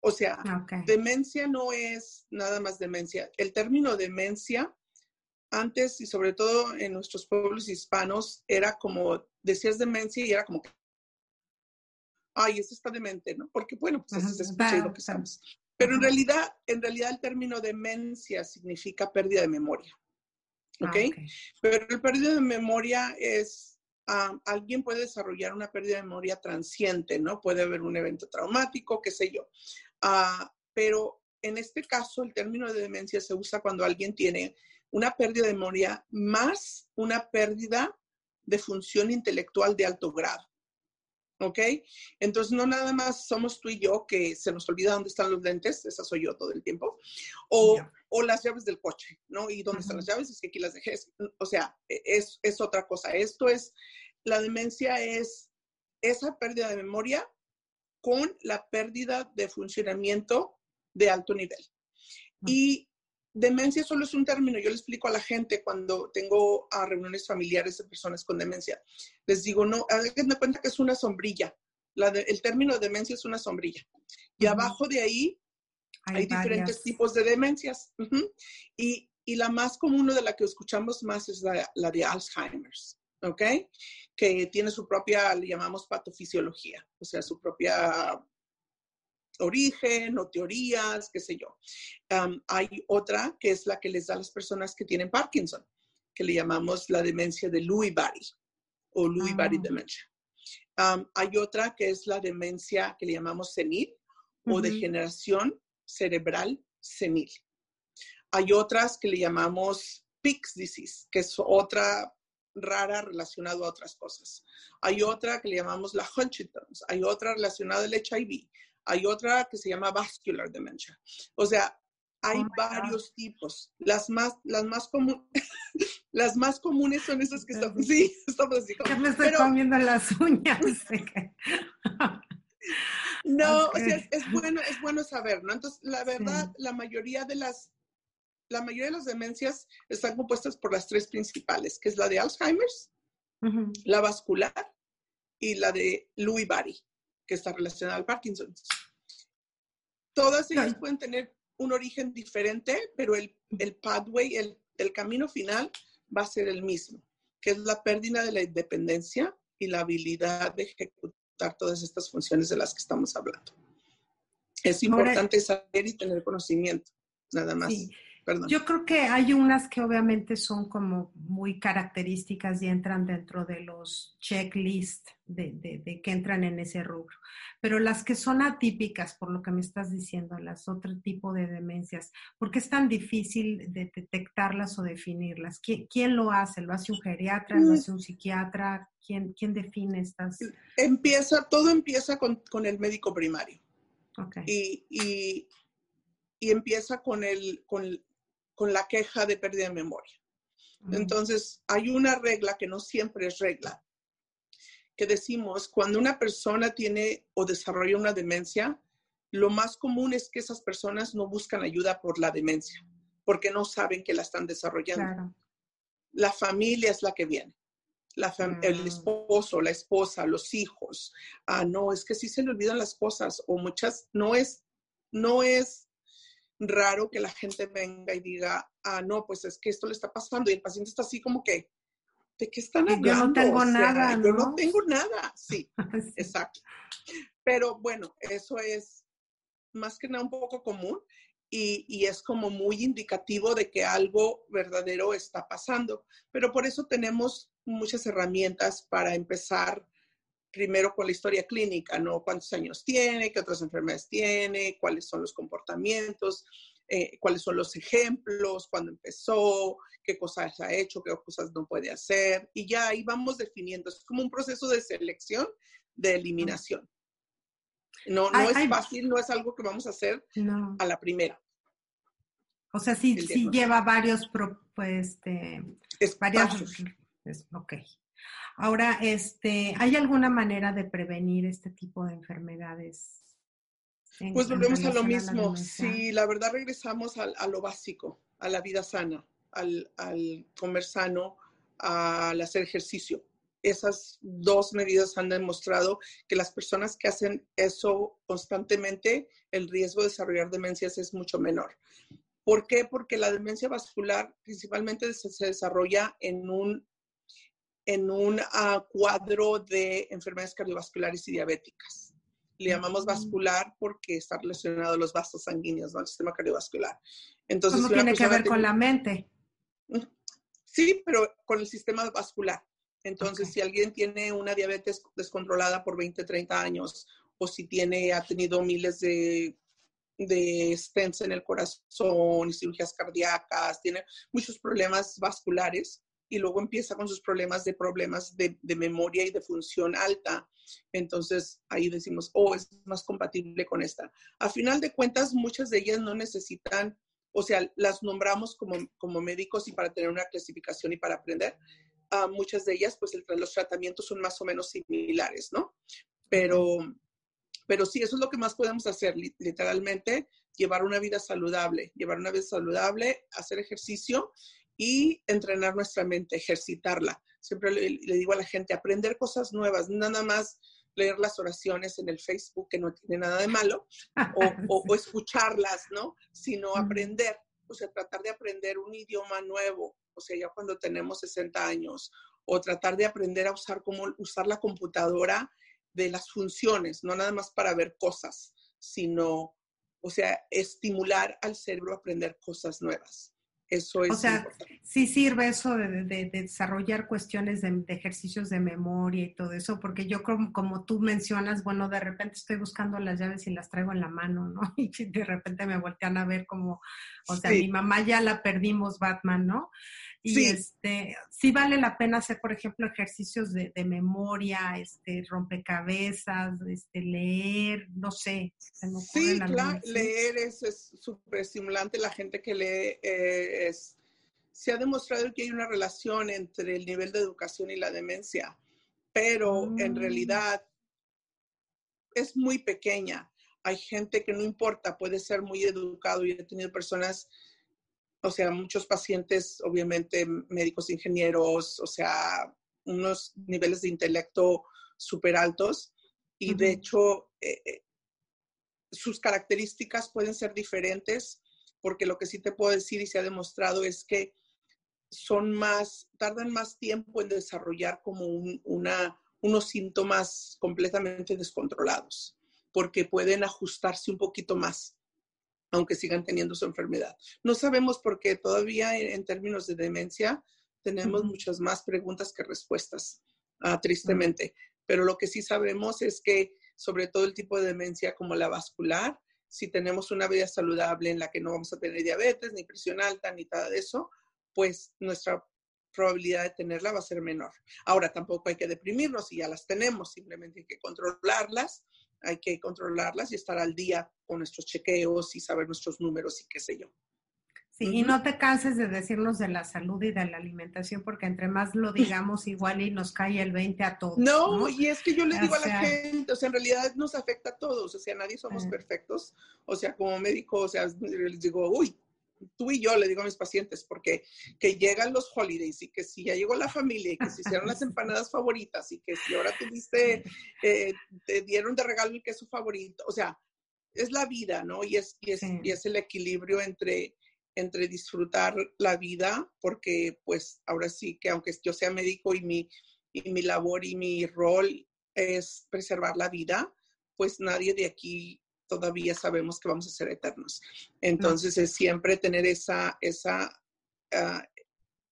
O sea, ah, demencia no es nada más demencia. El término demencia, antes y sobre todo en nuestros pueblos hispanos, era como, decías demencia y era como ay, eso está demente, ¿no? Porque, bueno, pues eso se escucha lo que estamos. Pero en realidad, en realidad el término demencia significa pérdida de memoria. Ah, ¿Ok? Pero el pérdida de memoria es, alguien puede desarrollar una pérdida de memoria transiente, ¿no? Puede haber un evento traumático, qué sé yo. Ah, pero en este caso, el término de demencia se usa cuando alguien tiene una pérdida de memoria más una pérdida de función intelectual de alto grado. ¿Ok? Entonces, no nada más somos tú y yo que se nos olvida dónde están los lentes, esa soy yo todo el tiempo, o, o las llaves del coche, ¿no? ¿Y dónde están las llaves? Es que aquí las dejé. O sea, e, es, es otra cosa. Esto es, la demencia es esa pérdida de memoria con la pérdida de funcionamiento de alto nivel. Y demencia solo es un término. Yo le explico a la gente cuando tengo a reuniones familiares de personas con demencia. Les digo, no, háganme cuenta que es una sombrilla. el término de demencia es una sombrilla. Y abajo de ahí hay, diferentes tipos de demencias. y, la más común de la que escuchamos más es la, la de Alzheimer's. ¿ok? Que tiene su propia, le llamamos patofisiología, o sea, su propia origen o teorías, qué sé yo. hay otra que es la que les da a las personas que tienen Parkinson, que le llamamos la demencia de Lewy Body o Lewy Body ah. Dementia. hay otra que es la demencia que le llamamos senil o degeneración cerebral senil. Hay otras que le llamamos Pick's disease, que es otra rara relacionada a otras cosas. Hay otra que le llamamos la Huntington's, hay otra relacionada al HIV, hay otra que se llama vascular dementia. O sea, hay oh varios tipos. Las más, las más comunes, las más comunes son esas que estamos, sí, estamos así como. me estoy comiendo las uñas. no, o sea, es, bueno, es bueno saber, ¿no? Entonces, la verdad, la mayoría de las, la mayoría de las demencias están compuestas por las tres principales, que es la de Alzheimer's, la vascular y la de Lewy body, que está relacionada al Parkinson. Todas ellas pueden tener un origen diferente, pero el, el pathway, el, el camino final va a ser el mismo, que es la pérdida de la independencia y la habilidad de ejecutar todas estas funciones de las que estamos hablando. Es importante saber y tener conocimiento, nada más. Yo creo que hay unas que obviamente son como muy características y entran dentro de los checklists de, de, que entran en ese rubro. Pero las que son atípicas, por lo que me estás diciendo, las otro tipo de demencias, ¿por qué es tan difícil de detectarlas o definirlas? ¿Quién, lo hace? ¿Lo hace un geriatra? ¿Lo mm. hace un psiquiatra? ¿Quién, quién define estas? Empieza, todo empieza con, con el médico primario. Okay. Y, y, y, empieza con el, con, con la queja de pérdida de memoria. Entonces, hay una regla que no siempre es regla, que decimos, cuando una persona tiene o desarrolla una demencia, lo más común es que esas personas no buscan ayuda por la demencia, porque no saben que la están desarrollando. La familia es la que viene. La El mm. esposo, la esposa, los hijos. Ah, no, es que sí se le olvidan las cosas o muchas, no es, no es raro que la gente venga y diga, ah, no, pues es que esto le está pasando y el paciente está así como que, ¿de qué están hablando? Yo no tengo nada. ¿no? Yo no tengo nada, sí, exacto. Pero bueno, eso es más que nada un poco común y, y, es como muy indicativo de que algo verdadero está pasando. Pero por eso tenemos muchas herramientas para empezar primero con la historia clínica, ¿no? ¿Cuántos años tiene? ¿Qué otras enfermedades tiene? ¿Cuáles son los comportamientos? Eh, ¿Cuáles son los ejemplos? ¿Cuándo empezó? ¿Qué cosas ha hecho? ¿Qué cosas no puede hacer? Y ya ahí vamos definiendo. Es como un proceso de selección, de eliminación. No, no es fácil, no es algo que vamos a hacer a la primera. O sea, sí, sí lleva varios, pues, este, varias, ok. Ahora, este, ¿hay alguna manera de prevenir este tipo de enfermedades? pues volvemos a lo mismo. sí, la verdad regresamos a, lo básico, a la vida sana, al, comer sano, al hacer ejercicio. Esas dos medidas han demostrado que las personas que hacen eso constantemente, el riesgo de desarrollar demencias es mucho menor. ¿Por qué? Porque la demencia vascular principalmente se desarrolla en un en un ah, cuadro de enfermedades cardiovasculares y diabéticas. Le llamamos vascular porque está relacionado a los vasos sanguíneos, ¿no? Al sistema cardiovascular. Entonces, ¿Cómo tiene que ver con la mente? Sí, pero con el sistema vascular. Entonces, si alguien tiene una diabetes descontrolada por 20, 30 años, o si tiene, ha tenido miles de, de stents en el corazón cirugías cardíacas, tiene muchos problemas vasculares, y luego empieza con sus problemas de problemas de, memoria y de función alta. Entonces ahí decimos, oh, es más compatible con esta. A final de cuentas, muchas de ellas no necesitan, o sea, las nombramos como, como médicos y para tener una clasificación y para aprender. Uh, muchas de ellas, pues los tratamientos son más o menos similares, ¿no? Pero, pero sí, eso es lo que más podemos hacer, literalmente, llevar una vida saludable, llevar una vida saludable, hacer ejercicio y entrenar nuestra mente, ejercitarla. Siempre le, digo a la gente, aprender cosas nuevas, nada más leer las oraciones en el Facebook, que no tiene nada de malo, o, escucharlas, ¿no? Sino aprender, o sea, tratar de aprender un idioma nuevo, o sea, ya cuando tenemos 60 años, o tratar de aprender a usar cómo usar la computadora de las funciones, no nada más para ver cosas, sino, o sea, estimular al cerebro a aprender cosas nuevas. Eso es. O sea, sí sirve eso de, desarrollar cuestiones de, ejercicios de memoria y todo eso, porque yo como, como tú mencionas, bueno, de repente estoy buscando las llaves y las traigo en la mano, ¿no? Y de repente me voltean a ver como, o sea, mi mamá ya la perdimos, Batman, ¿no? Y sí. este, sí vale la pena hacer, por ejemplo, ejercicios de, memoria, este, rompecabezas, este, leer, no sé. sí, claro, leer es súper estimulante. La gente que lee eh, es, se ha demostrado que hay una relación entre el nivel de educación y la demencia, pero en mm. realidad es muy pequeña. Hay gente que no importa, puede ser muy educado y he tenido personas o sea, muchos pacientes, obviamente médicos, ingenieros, o sea, unos niveles de intelecto súper altos y de hecho eh, eh, sus características pueden ser diferentes porque lo que sí te puedo decir y se ha demostrado es que son más, tardan más tiempo en desarrollar como una, unos síntomas completamente descontrolados, porque pueden ajustarse un poquito más, aunque sigan teniendo su enfermedad. No sabemos por qué todavía en, términos de demencia tenemos muchas más preguntas que respuestas, ah, tristemente. Pero lo que sí sabemos es que sobre todo el tipo de demencia como la vascular, si tenemos una vida saludable en la que no vamos a tener diabetes, ni presión alta, ni nada de eso, pues nuestra probabilidad de tenerla va a ser menor. Ahora, tampoco hay que deprimirnos si ya las tenemos, simplemente hay que controlarlas, hay que controlarlas y estar al día con nuestros chequeos y saber nuestros números y qué sé yo. Sí, y no te canses de decirnos de la salud y de la alimentación, porque entre más lo digamos, igual y nos cae el 20 a todos. No, y es que yo le digo a la gente, o sea, en realidad nos afecta a todos, o sea, nadie somos perfectos, o sea, como médico, o sea, les digo, uy, tú y yo le digo a mis pacientes, porque que llegan los holidays y que si ya llegó la familia y que se hicieron las empanadas favoritas y que si ahora tuviste, eh, te dieron de regalo el queso favorito, o sea, es la vida, ¿no? Y es, y es, y es el equilibrio entre, entre disfrutar la vida, porque pues ahora sí que aunque yo sea médico y mi, y mi labor y mi rol es preservar la vida, pues nadie de aquí todavía sabemos que vamos a ser eternos. Entonces es siempre tener esa, esa ah,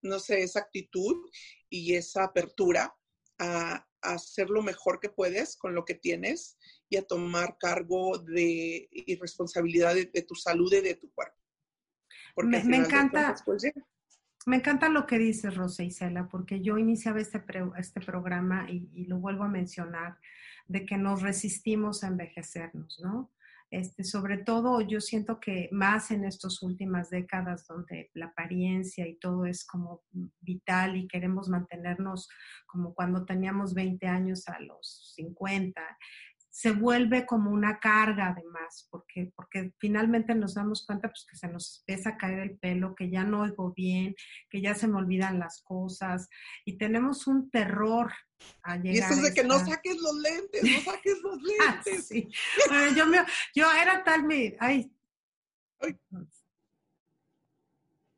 no sé, esa actitud y esa apertura a, hacer lo mejor que puedes con lo que tienes y a tomar cargo de y responsabilidad de, tu salud y de tu cuerpo. me, encanta. Pues, me encanta lo que dices, Rosa Isela, porque yo iniciaba este, este programa y, y, lo vuelvo a mencionar, de que nos resistimos a envejecernos, ¿no? Este, sobre todo yo siento que más en estas últimas décadas donde la apariencia y todo es como vital y queremos mantenernos como cuando teníamos 20 años a los 50, se vuelve como una carga además, porque, porque finalmente nos damos cuenta pues, que se nos empieza a caer el pelo, que ya no oigo bien, que ya se me olvidan las cosas y tenemos un terror a llegar. Y eso es de que no saques los lentes, no saques los ah, lentes. yo, me, yo era tal mi, ay, ay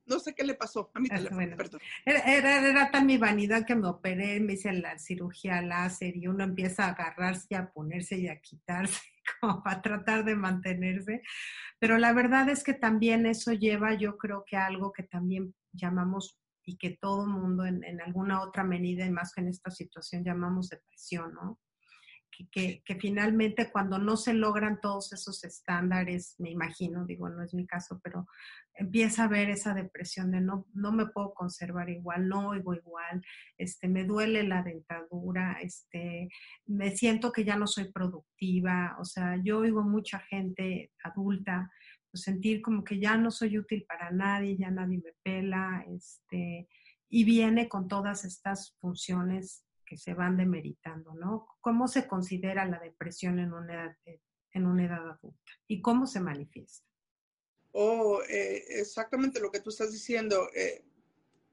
no sé qué le pasó a mi ah, teléfono, perdón. Era, era, tan mi vanidad que me operé, me hice la cirugía láser y uno empieza a agarrarse y a ponerse y a quitarse como para tratar de mantenerse. Pero la verdad es que también eso lleva, yo creo que algo que también llamamos y que todo mundo en, en alguna otra medida y más que en esta situación llamamos depresión, ¿no? Que, finalmente cuando no se logran todos esos estándares, me imagino, digo, no es mi caso, pero empieza a haber esa depresión de no, no me puedo conservar igual, no oigo igual, este, me duele la dentadura, este, me siento que ya no soy productiva, o sea, yo oigo mucha gente adulta pues, sentir como que ya no soy útil para nadie, ya nadie me pela, este, y viene con todas estas funciones se van demeritando, ¿no? ¿Cómo se considera la depresión en una edad, en una edad adulta y cómo se manifiesta? Oh, eh, exactamente lo que tú estás diciendo. Eh,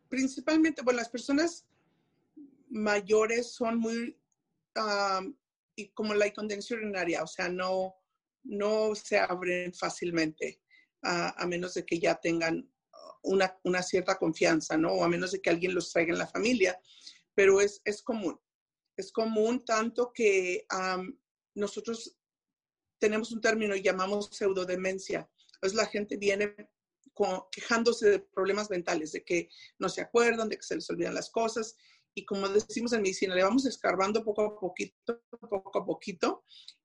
principalmente, bueno, las personas mayores son muy, y como la incontinencia urinaria, o sea, no, no se abren fácilmente, a menos de que ya tengan una, una, cierta confianza, ¿no? O a menos de que alguien los traiga en la familia pero es, es común. Es común tanto que nosotros tenemos un término y llamamos pseudodemencia. Es la gente viene quejándose de problemas mentales, de que no se acuerdan, de que se les olvidan las cosas. Y como decimos en medicina, le vamos escarbando poco a poquito, poco a poquito.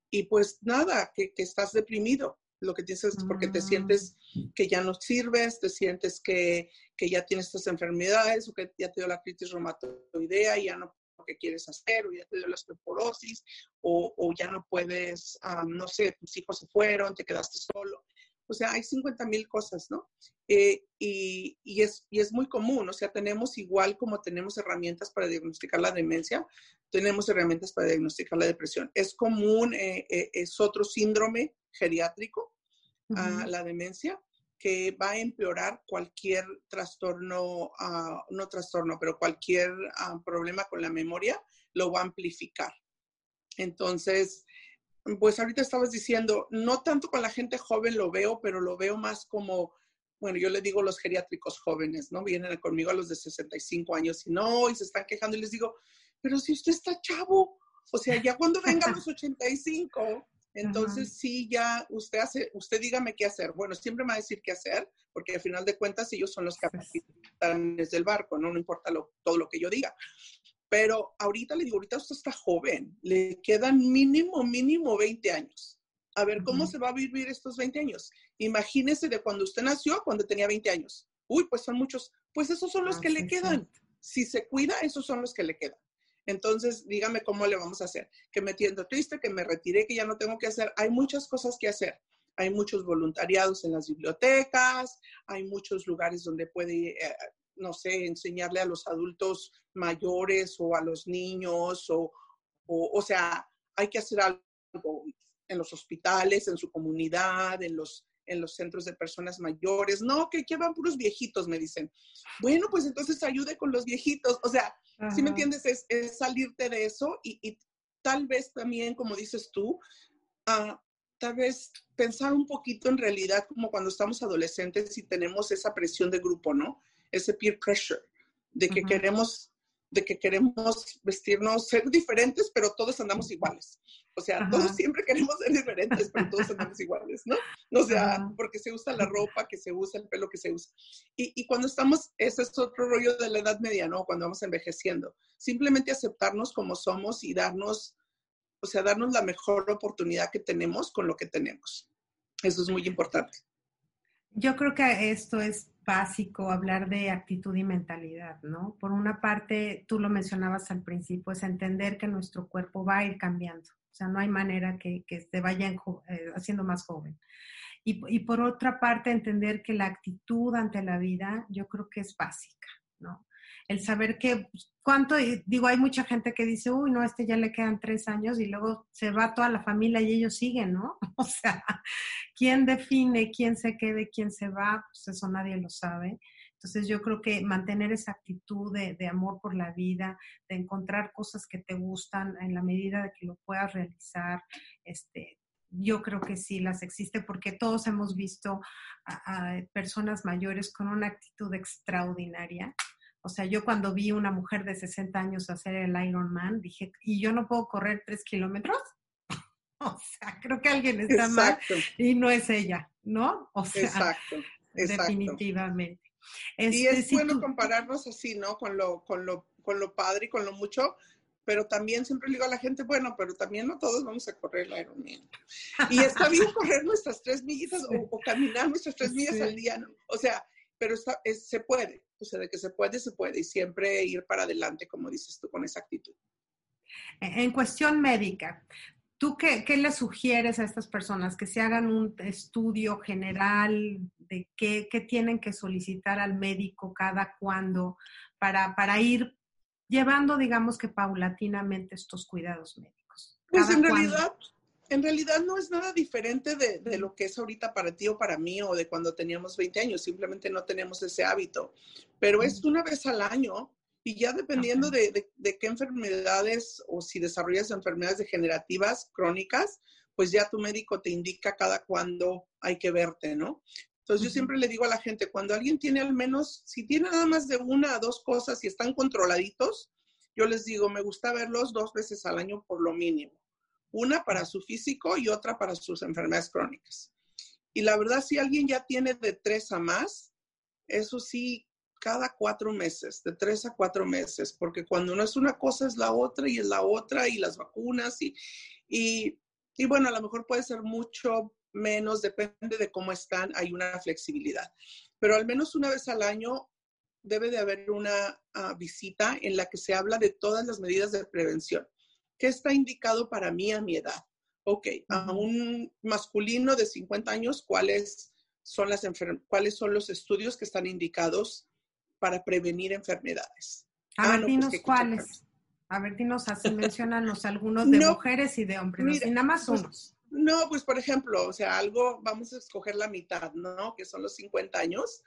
Y pues nada, que, que estás deprimido. Lo que tienes es porque te sientes mm. que ya no sirves, te sientes que, que ya tienes estas enfermedades o que ya te dio la crisis reumatoidea y ya no lo que quieres hacer o ya te dio la osteoporosis o, o ya no puedes, no sé, tus hijos se fueron, te quedaste solo. O sea, hay 50 mil cosas, ¿no? Eh, y, y, es, y es muy común, o sea, tenemos igual como tenemos herramientas para diagnosticar la demencia, tenemos herramientas para diagnosticar la depresión. Es común, eh, eh, es otro síndrome geriátrico, a la demencia, que va a empeorar cualquier trastorno, ah, no trastorno, pero cualquier ah, problema con la memoria, lo va a amplificar. Entonces, pues ahorita estabas diciendo, no tanto con la gente joven lo veo, pero lo veo más como, bueno, yo le digo los geriátricos jóvenes, ¿no? Vienen conmigo a los de 65 años y no, y se están quejando y les digo, pero si usted está chavo, o sea, ya cuando venga a los 85, entonces sí, ya usted hace, usted dígame qué hacer. Bueno, siempre me va a decir qué hacer, porque al final de cuentas ellos son los capitanes del barco, ¿no? No importa todo lo que yo diga. Pero ahorita le digo, ahorita usted está joven, le quedan mínimo, mínimo 20 años. A ver, ¿cómo se va a vivir estos 20 años? Imagínese de cuando usted nació, cuando tenía 20 años. Uy, pues son muchos. Pues esos son los ah, que le quedan. Si se cuida, esos son los que le quedan. Entonces, dígame cómo le vamos a hacer. Que me tiendo triste, que me retiré, que ya no tengo que hacer. Hay muchas cosas que hacer. Hay muchos voluntariados en las bibliotecas, hay muchos lugares donde puede, eh, no sé, enseñarle a los adultos mayores o a los niños, o, o, sea, hay que hacer algo en los hospitales, en su comunidad, en los, en los centros de personas mayores. No, que, que van puros viejitos, me dicen. Bueno, pues entonces ayude con los viejitos. O sea, si me entiendes? Es, salirte de eso y, tal vez también, como dices tú, uh, tal vez pensar un poquito en realidad como cuando estamos adolescentes y tenemos esa presión de grupo, ¿no? Ese peer pressure, de que queremos de que queremos vestirnos, ser diferentes, pero todos andamos iguales. O sea, todos siempre queremos ser diferentes, pero todos andamos iguales, ¿no? O sea, porque se usa la ropa que se usa, el pelo que se usa. Y, y, cuando estamos, ese es otro rollo de la edad media, ¿no? Cuando vamos envejeciendo. Simplemente aceptarnos como somos y darnos, o sea, darnos la mejor oportunidad que tenemos con lo que tenemos. Eso es muy importante. Yo creo que esto es básico hablar de actitud y mentalidad, ¿no? Por una parte, tú lo mencionabas al principio, es entender que nuestro cuerpo va a ir cambiando, o sea, no hay manera que, que se vaya eh, haciendo más joven. Y, y, por otra parte, entender que la actitud ante la vida yo creo que es básica, ¿no? El saber que, pues, cuánto, digo, hay mucha gente que dice, uy, no, a este ya le quedan tres años y luego se va toda la familia y ellos siguen, ¿no? O sea, ¿quién define quién se quede, quién se va? Pues eso nadie lo sabe. Entonces yo creo que mantener esa actitud de, amor por la vida, de encontrar cosas que te gustan en la medida de que lo puedas realizar, este, yo creo que sí las existe porque todos hemos visto a personas mayores con una actitud extraordinaria o sea, yo cuando vi una mujer de 60 años hacer el Ironman, dije, ¿y yo no puedo correr tres kilómetros? o sea, creo que alguien está mal y no es ella, ¿no? O sea, exacto, definitivamente. y es este, bueno compararnos así, ¿no? Con lo, con, lo, con lo padre y con lo mucho, pero también siempre digo a la gente, bueno, pero también no todos vamos a correr el Ironman. Y está bien correr nuestras tres millitas o, caminar nuestras tres millas al día, ¿no? O sea, pero está, se puede, o sea, de que se puede, se puede, y siempre ir para adelante, como dices tú, con esa actitud. E-, en cuestión médica, ¿tú qué, qué le sugieres a estas personas? Que se hagan un estudio general de qué, qué tienen que solicitar al médico cada cuándo para, para ir llevando, digamos que paulatinamente estos cuidados médicos. Pues en realidad, en realidad no es nada diferente de, lo que es ahorita para ti o para mí o de cuando teníamos 20 años, simplemente no tenemos ese hábito, pero es una vez al año y ya dependiendo de, qué enfermedades o si desarrollas enfermedades degenerativas crónicas, pues ya tu médico te indica cada cuándo hay que verte, ¿no? Entonces yo siempre le digo a la gente, cuando alguien tiene al menos, si tiene nada más de una o dos cosas y están controladitos, yo les digo, me gusta verlos dos veces al año por lo mínimo una para su físico y otra para sus enfermedades crónicas. Y la verdad, si alguien ya tiene de tres a más, eso sí, cada cuatro meses, de tres a cuatro meses, porque cuando no es una cosa es la otra y es la otra y las vacunas y, y, y bueno, a lo mejor puede ser mucho menos, depende de cómo están, hay una flexibilidad. Pero al menos una vez al año debe de haber una ah, visita en la que se habla de todas las medidas de prevención. ¿Qué está indicado para mí a mi edad? Ok, a un masculino de 50 años, ¿cuáles son, las ¿cuáles son los estudios que están indicados para prevenir enfermedades? A ver, ah, pues dinos cuáles. A ver, dinos así, mencionanos algunos de mujeres y de hombres, y nada más pues, unos. No, pues por ejemplo, o sea, algo, vamos a escoger la mitad, ¿no? Que son los 50 años.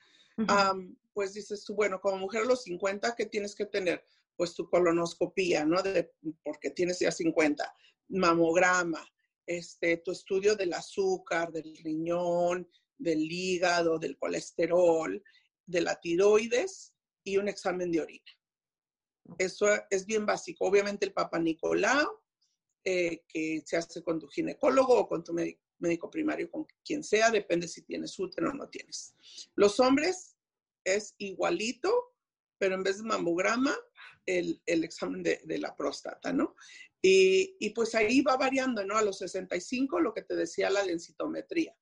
pues dices tú, bueno, como mujer a los 50, ¿qué tienes que tener? Pues tu colonoscopía, ¿no? De, porque tienes ya 50. Mamograma, este, tu estudio del azúcar, del riñón, del hígado, del colesterol, de la tiroides y un examen de orina. Eso es bien básico. Obviamente el Papa Nicolau, eh, que se hace con tu ginecólogo o con tu médico, primario, con quien sea, depende si tienes útero o no tienes. Los hombres es igualito, pero en vez de mamograma, el, examen de, la próstata, ¿no? Y, pues ahí va variando, ¿no? A los 65, lo que te decía la densitometría.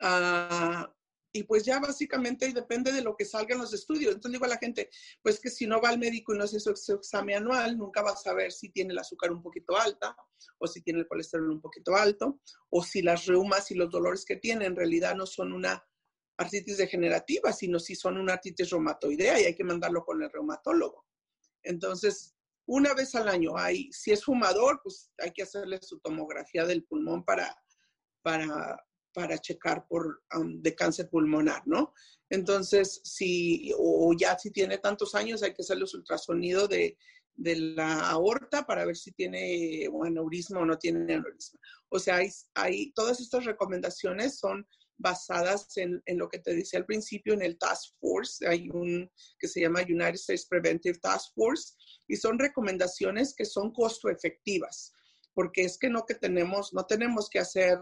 Ah, y pues ya básicamente depende de lo que salga en los estudios. Entonces digo a la gente, pues que si no va al médico y no hace su, examen anual, nunca va a saber si tiene el azúcar un poquito alta o si tiene el colesterol un poquito alto o si las reumas y los dolores que tiene en realidad no son una artritis degenerativa, sino si son una artritis reumatoidea y hay que mandarlo con el reumatólogo. Entonces, una vez al año, hay, si es fumador, pues hay que hacerle su tomografía del pulmón para, para para checar por de cáncer pulmonar, ¿no? Entonces, si, o ya si tiene tantos años, hay que hacerle su ultrasonido de, de la aorta para ver si tiene aneurisma o no tiene aneurisma. O sea, hay, hay, todas estas recomendaciones son basadas en, en, lo que te decía al principio, en el Task Force. Hay un que se llama United States Preventive Task Force y son recomendaciones que son costo efectivas, porque es que no que tenemos, no tenemos que hacer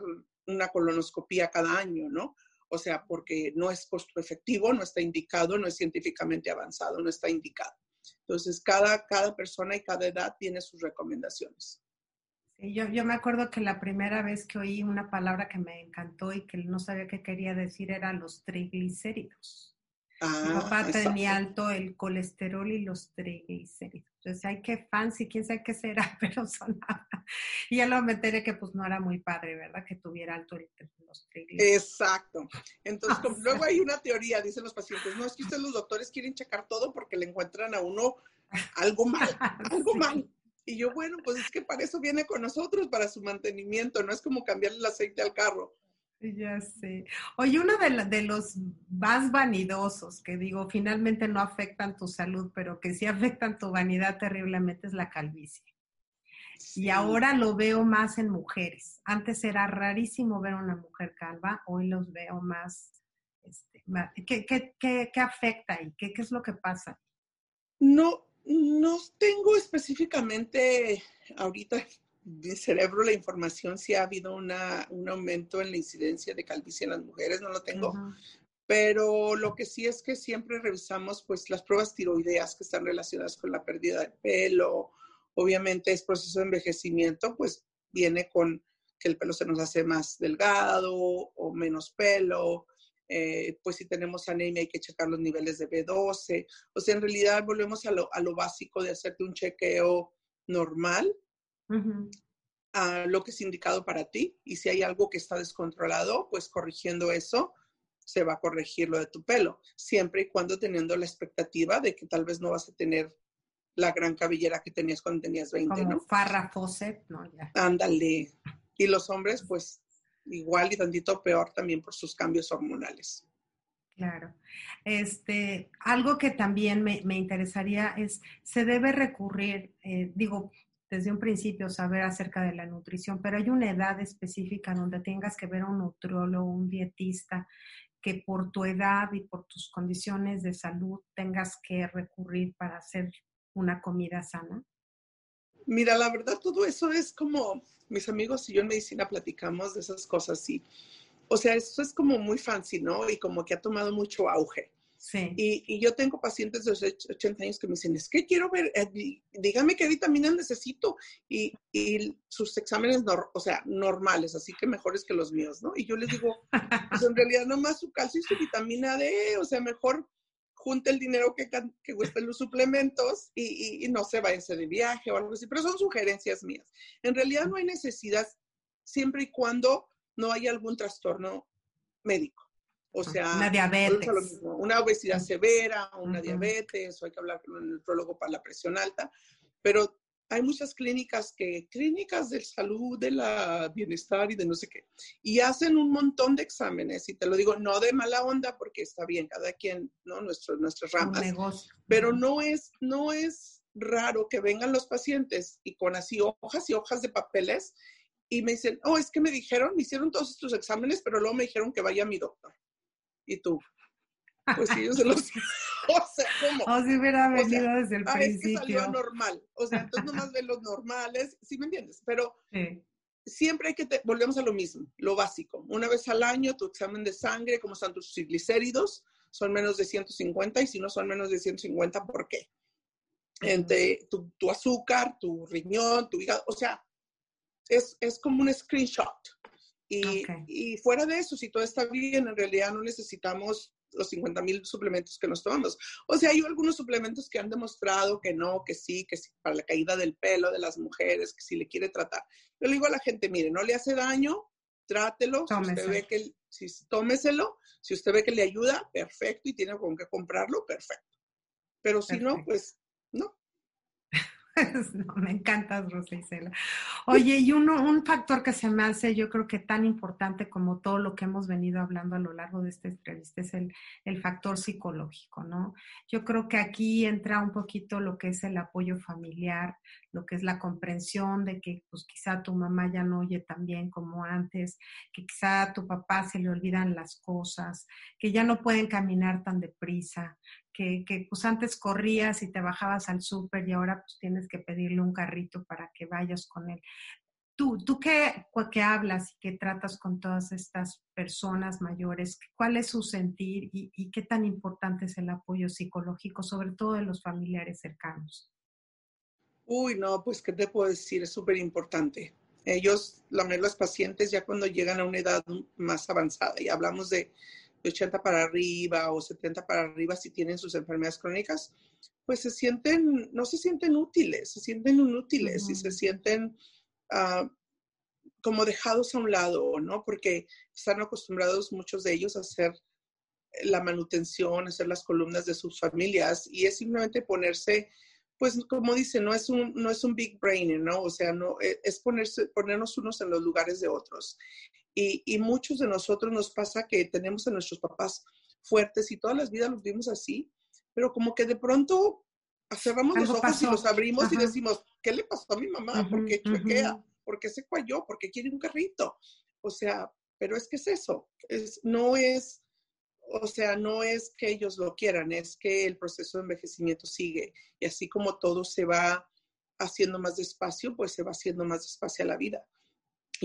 una colonoscopía cada año, ¿no? O sea, porque no es costo efectivo, no está indicado, no es científicamente avanzado, no está indicado. Entonces, cada, cada persona y cada edad tiene sus recomendaciones. Sí, yo, yo me acuerdo que la primera vez que oí una palabra que me encantó y que no sabía qué quería decir era los triglicéridos. Mi ah, papá tenía alto el colesterol y los triglicéridos. Entonces, ay, qué fancy, quién sabe qué será, pero sonaba. Y ya lo me enteré que pues no era muy padre, ¿verdad? Que tuviera alto los triglicéridos. Exacto. Entonces, luego hay una teoría, dicen los pacientes, no, es que ustedes los doctores quieren checar todo porque le encuentran a uno algo mal, algo mal. Y yo, bueno, pues es que para eso viene con nosotros, para su mantenimiento, no es como cambiarle el aceite al carro. Ya sé. Oye, uno de, de, los más vanidosos que digo, finalmente no afectan tu salud, pero que sí afectan tu vanidad terriblemente es la calvicie. Y ahora lo veo más en mujeres. Antes era rarísimo ver una mujer calva, hoy los veo más. Este, ¿qué, qué, qué, qué, afecta y qué, qué es lo que pasa? No, no tengo específicamente ahorita mi cerebro la información si ha habido una, un aumento en la incidencia de calvicie en las mujeres, no lo tengo. Pero lo que sí es que siempre revisamos pues las pruebas tiroideas que están relacionadas con la pérdida de pelo. Obviamente es proceso de envejecimiento, pues viene con que el pelo se nos hace más delgado o menos pelo. Eh, pues si tenemos anemia hay que checar los niveles de B12. O sea, en realidad volvemos a lo, a lo básico de hacerte un chequeo normal a lo que es indicado para ti y si hay algo que está descontrolado, pues corrigiendo eso se va a corregir lo de tu pelo, siempre y cuando teniendo la expectativa de que tal vez no vas a tener la gran cabellera que tenías cuando tenías 20, Como ¿no? Farrah Fawcett, ¿no? Ándale. Y los hombres, pues igual y tantito peor también por sus cambios hormonales. Claro. Este, algo que también me, me interesaría es, se debe recurrir, eh, digo, desde un principio saber acerca de la nutrición, pero hay una edad específica donde tengas que ver a un nutriólogo, un dietista, que por tu edad y por tus condiciones de salud tengas que recurrir para hacer una comida sana? Mira, la verdad, todo eso es como mis amigos y yo en medicina platicamos de esas cosas y, o sea, eso es como muy fancy, ¿no? Y como que ha tomado mucho auge. Y, yo tengo pacientes de 80 años que me dicen, es que quiero ver, eh, dígame qué vitaminas necesito. Y, sus exámenes, o sea, normales, así que mejores que los míos, ¿no? Y yo les digo, pues en realidad nomás su calcio y su vitamina D, o sea, mejor junte el dinero que, que cuesten los suplementos y, no se váyanse de viaje o algo así. Pero son sugerencias mías. En realidad no hay necesidad siempre y cuando no haya algún trastorno médico. O sea, una diabetes. una obesidad severa, una diabetes, o hay que hablar con un nutrólogo para la presión alta, pero hay muchas clínicas que, clínicas de salud, de la bienestar y de no sé qué, y hacen un montón de exámenes, y te lo digo, no de mala onda, porque está bien, cada quien, ¿no? Nuestro, nuestras ramas. Pero no es, no es raro que vengan los pacientes y con así hojas y hojas de papeles y me dicen, oh, es que me dijeron, me hicieron todos estos exámenes, pero luego me dijeron que vaya a mi doctor. Y tú, pues sí, yo se los... o sea, ¿cómo? O si hubiera venido desde el principio. Es que salió normal. O sea, entonces nomás ven los normales, ¿sí me entiendes? Pero siempre hay que, te, volvemos a lo mismo, lo básico. Una vez al año, tu examen de sangre, cómo están tus triglicéridos, son menos de 150 y si no son menos de 150, ¿por qué? Entre tu, tu azúcar, tu riñón, tu hígado, o sea, es, es como un screenshot. Y, y, fuera de eso, si todo está bien, en realidad no necesitamos los 50 mil suplementos que nos tomamos. O sea, hay algunos suplementos que han demostrado que no, que sí, que sí, para la caída del pelo de las mujeres, que si le quiere tratar. Yo le digo a la gente, mire, no le hace daño, trátelo, si usted ve que, si, tómeselo, si usted ve que le ayuda, perfecto, y tiene con qué comprarlo, perfecto. Pero si no, pues. no, me encantas, Rosa Isela. Oye, y uno, un factor que se me hace, yo creo que tan importante como todo lo que hemos venido hablando a lo largo de esta entrevista, es el, el factor psicológico, ¿no? Yo creo que aquí entra un poquito lo que es el apoyo familiar, lo que es la comprensión de que pues quizá tu mamá ya no oye tan bien como antes, que quizá a tu papá se le olvidan las cosas, que ya no pueden caminar tan deprisa, que, que pues antes corrías y te bajabas al súper y ahora pues tienes que pedirle un carrito para que vayas con él. Tú, tú qué, qué hablas y qué tratas con todas estas personas mayores, cuál es su sentir y, y qué tan importante es el apoyo psicológico, sobre todo de los familiares cercanos. Uy, no, pues, ¿qué te puedo decir? Es súper importante. Ellos, la mayoría de los pacientes, ya cuando llegan a una edad más avanzada, y hablamos de de 80 para arriba o 70 para arriba si tienen sus enfermedades crónicas, pues se sienten, no se sienten útiles, se sienten inútiles y se sienten ah, como dejados a un lado, ¿no? Porque están acostumbrados muchos de ellos a hacer la manutención, hacer las columnas de sus familias y es simplemente ponerse, pues como dice, no es un, no es un big brain, ¿no? O sea, no, e, es ponerse, ponernos unos en los lugares de otros. Y, muchos de nosotros nos pasa que tenemos a nuestros papás fuertes y todas las vidas los vimos así, pero como que de pronto cerramos los ojos y los abrimos y decimos, ¿qué le pasó a mi mamá? ¿Por qué chuequea? ¿Por qué se cuayó? ¿Por qué quiere un carrito? O sea, pero es que es eso, es, no es, o sea, no es que ellos lo quieran, es que el proceso de envejecimiento sigue y así como todo se va haciendo más despacio, pues se va haciendo más despacio la vida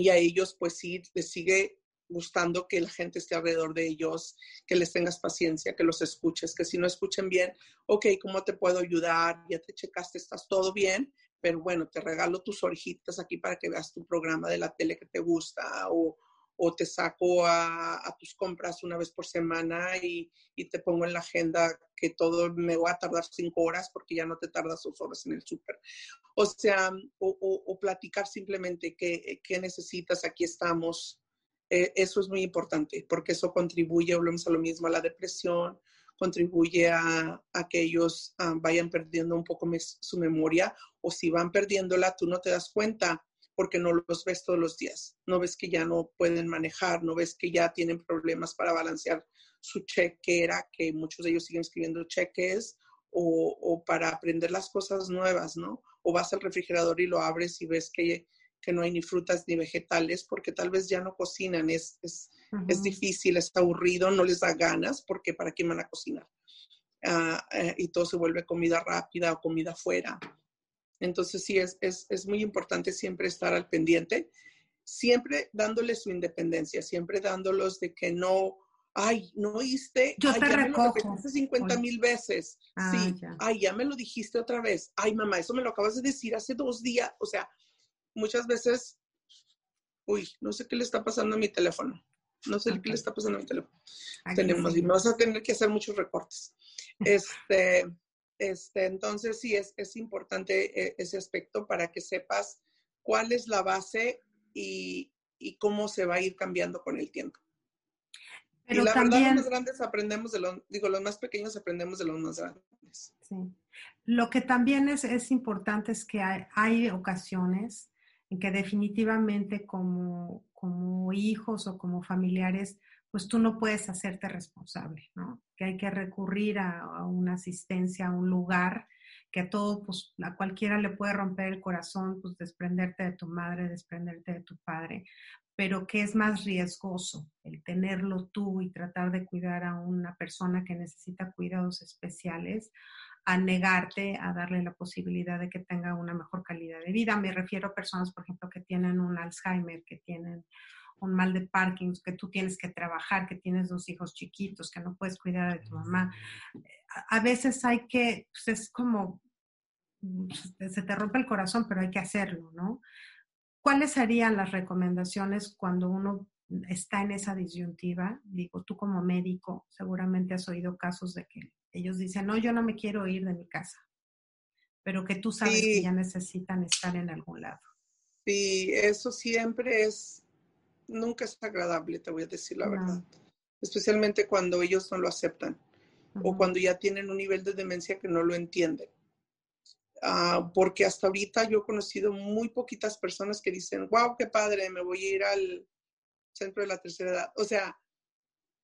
y a ellos pues sí les sigue gustando que la gente esté alrededor de ellos, que les tengas paciencia, que los escuches, que si no escuchen bien, ok, ¿cómo te puedo ayudar? Ya te checaste, estás todo bien, pero bueno, te regalo tus orejitas aquí para que veas tu programa de la tele que te gusta o, o te saco a, tus compras una vez por semana y, te pongo en la agenda que todo me va a tardar cinco horas porque ya no te tardas dos horas en el súper. O sea, o, platicar simplemente qué, necesitas, aquí estamos. Eh, eso es muy importante porque eso contribuye, volvemos a lo mismo, a la depresión, contribuye a, que ellos ah, vayan perdiendo un poco su memoria o si van perdiéndola, tú no te das cuenta porque no los ves todos los días. No ves que ya no pueden manejar, no ves que ya tienen problemas para balancear su chequera, que muchos de ellos siguen escribiendo cheques, o, para aprender las cosas nuevas, ¿no? O vas al refrigerador y lo abres y ves que, que no hay ni frutas ni vegetales porque tal vez ya no cocinan, es, es, es difícil, es aburrido, no les da ganas porque para qué van a cocinar. Ah, eh, y todo se vuelve comida rápida o comida fuera. Entonces sí, es, es, muy importante siempre estar al pendiente, siempre dándoles su independencia, siempre dándolos de que no, ay, no oíste, Yo ay, te ya recojo. me lo 50 mil veces. Ah, sí, ay, ya me lo dijiste otra vez. Ay, mamá, eso me lo acabas de decir hace dos días. O sea, muchas veces, uy, no sé qué le está pasando a mi teléfono. No sé qué le está pasando a mi teléfono. Tenemos, y me vas a tener que hacer muchos recortes. Este, este, entonces sí es, es importante eh, ese aspecto para que sepas cuál es la base y, y, cómo se va a ir cambiando con el tiempo. Pero y la también, verdad, los más grandes aprendemos de los, digo, los más pequeños aprendemos de los más grandes. Sí. Lo que también es, es importante es que hay, hay, ocasiones en que definitivamente como, como hijos o como familiares, pues tú no puedes hacerte responsable, ¿no? Que hay que recurrir a, una asistencia, a un lugar que a todo, pues a cualquiera le puede romper el corazón, pues desprenderte de tu madre, desprenderte de tu padre, pero que es más riesgoso el tenerlo tú y tratar de cuidar a una persona que necesita cuidados especiales a negarte a darle la posibilidad de que tenga una mejor calidad de vida. Me refiero a personas, por ejemplo, que tienen un Alzheimer, que tienen un mal de Parkinson, que tú tienes que trabajar, que tienes dos hijos chiquitos, que no puedes cuidar de tu mamá. A veces hay que, pues es como, se te rompe el corazón, pero hay que hacerlo, ¿no? ¿Cuáles serían las recomendaciones cuando uno está en esa disyuntiva? Digo, tú como médico seguramente has oído casos de que ellos dicen, no, yo no me quiero ir de mi casa, pero que tú sabes que ya necesitan estar en algún lado. Sí, eso siempre es nunca es agradable, te voy a decir la verdad. Especialmente cuando ellos no lo aceptan o cuando ya tienen un nivel de demencia que no lo entienden. Ah, porque hasta ahorita yo he conocido muy poquitas personas que dicen, wow, qué padre, me voy a ir al centro de la tercera edad. O sea,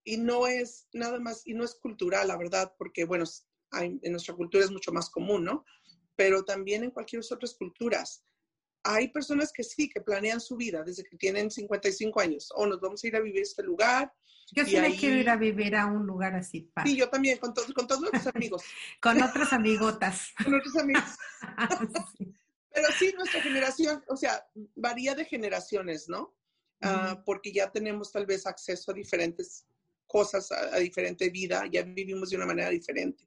y no es nada más, y no es cultural, la verdad, porque bueno, en nuestra cultura es mucho más común, ¿no? Pero también en cualquier otras culturas hay personas que sí, que planean su vida desde que tienen 55 años. O nos vamos a ir a vivir a este lugar. Yo sí me quiero ir a vivir a un lugar así. Sí, yo también, con, todos con todos los amigos. con otras amigotas. con otros amigos. Pero sí, nuestra generación, o sea, varía de generaciones, ¿no? Ah, porque ya tenemos tal vez acceso a diferentes cosas, a, diferente vida, ya vivimos de una manera diferente.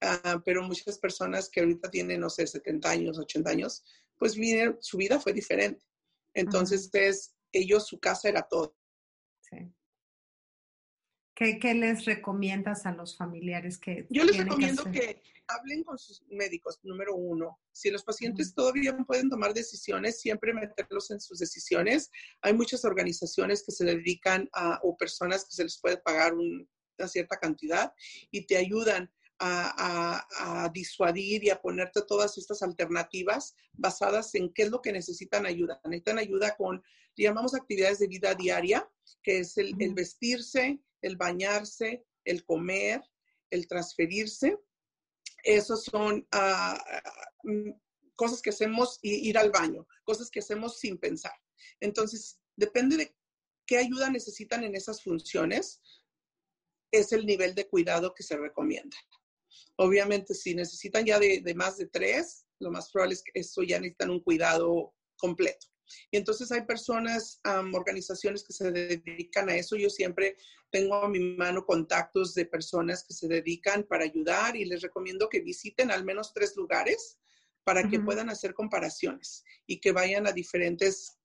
Ah, pero muchas personas que ahorita tienen, no sé, 70 años, 80 años, pues su vida fue diferente. Entonces, es, ellos, su casa era todo. Sí. ¿Qué, les recomiendas a los familiares que... Yo les recomiendo que, hablen con sus médicos, número uno. Si los pacientes todavía pueden tomar decisiones, siempre meterlos en sus decisiones. Hay muchas organizaciones que se dedican a, o personas que se les puede pagar una cierta cantidad y te ayudan a, disuadir y a ponerte todas estas alternativas basadas en qué es lo que necesitan ayuda. Necesitan ayuda con, llamamos actividades de vida diaria, que es el, vestirse, el bañarse, el comer, el transferirse. Esos son mm, cosas que hacemos, ir al baño, cosas que hacemos sin pensar. Entonces, depende de qué ayuda necesitan en esas funciones, es el nivel de cuidado que se recomienda. Obviamente, si necesitan ya de, más de tres, lo más probable es que eso ya necesitan un cuidado completo. Y entonces hay personas, organizaciones que se dedican a eso. Yo siempre tengo a mi mano contactos de personas que se dedican para ayudar y les recomiendo que visiten al menos tres lugares para que puedan hacer comparaciones y que vayan a diferentes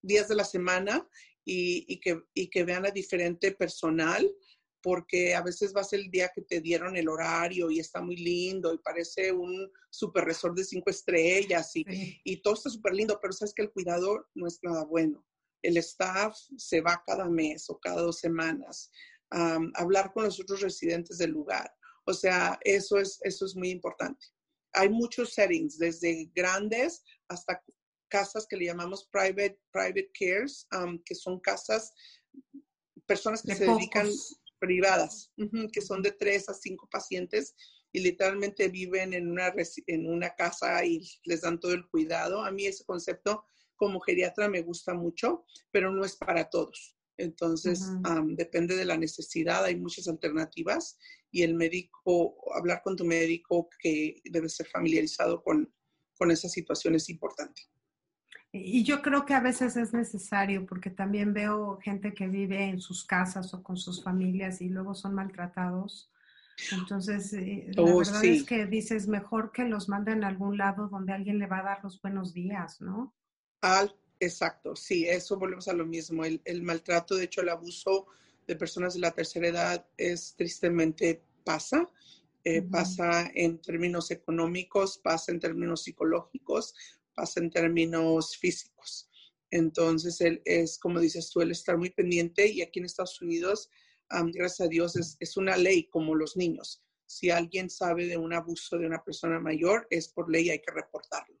días de la semana y, que, y que vean a diferente personal porque a veces vas el día que te dieron el horario y está muy lindo y parece un super resort de cinco estrellas y, todo está súper lindo, pero sabes que el cuidador no es nada bueno. El staff se va cada mes o cada dos semanas a hablar con los otros residentes del lugar. O sea, eso es, eso es muy importante. Hay muchos settings, desde grandes hasta casas que le llamamos private, private cares, que son casas, personas que se dedican privadas, que son de tres a cinco pacientes y literalmente viven en una, en una casa y les dan todo el cuidado. A mí ese concepto como geriatra me gusta mucho, pero no es para todos. Entonces, depende de la necesidad, hay muchas alternativas y el médico, hablar con tu médico que debe ser familiarizado con, con esa situación es importante. Y yo creo que a veces es necesario porque también veo gente que vive en sus casas o con sus familias y luego son maltratados. Entonces, eh, la oh, verdad es que dices mejor que los manden a algún lado donde alguien le va a dar los buenos días, ¿no? Al, exacto, sí, eso volvemos a lo mismo. El, el maltrato, de hecho, el abuso de personas de la tercera edad es tristemente pasa. Eh, pasa en términos económicos, pasa en términos psicológicos, pasa en términos físicos. Entonces, él es, como dices tú, el estar muy pendiente y aquí en Estados Unidos gracias a Dios, es, es una ley como los niños. Si alguien sabe de un abuso de una persona mayor, es por ley, hay que reportarlo.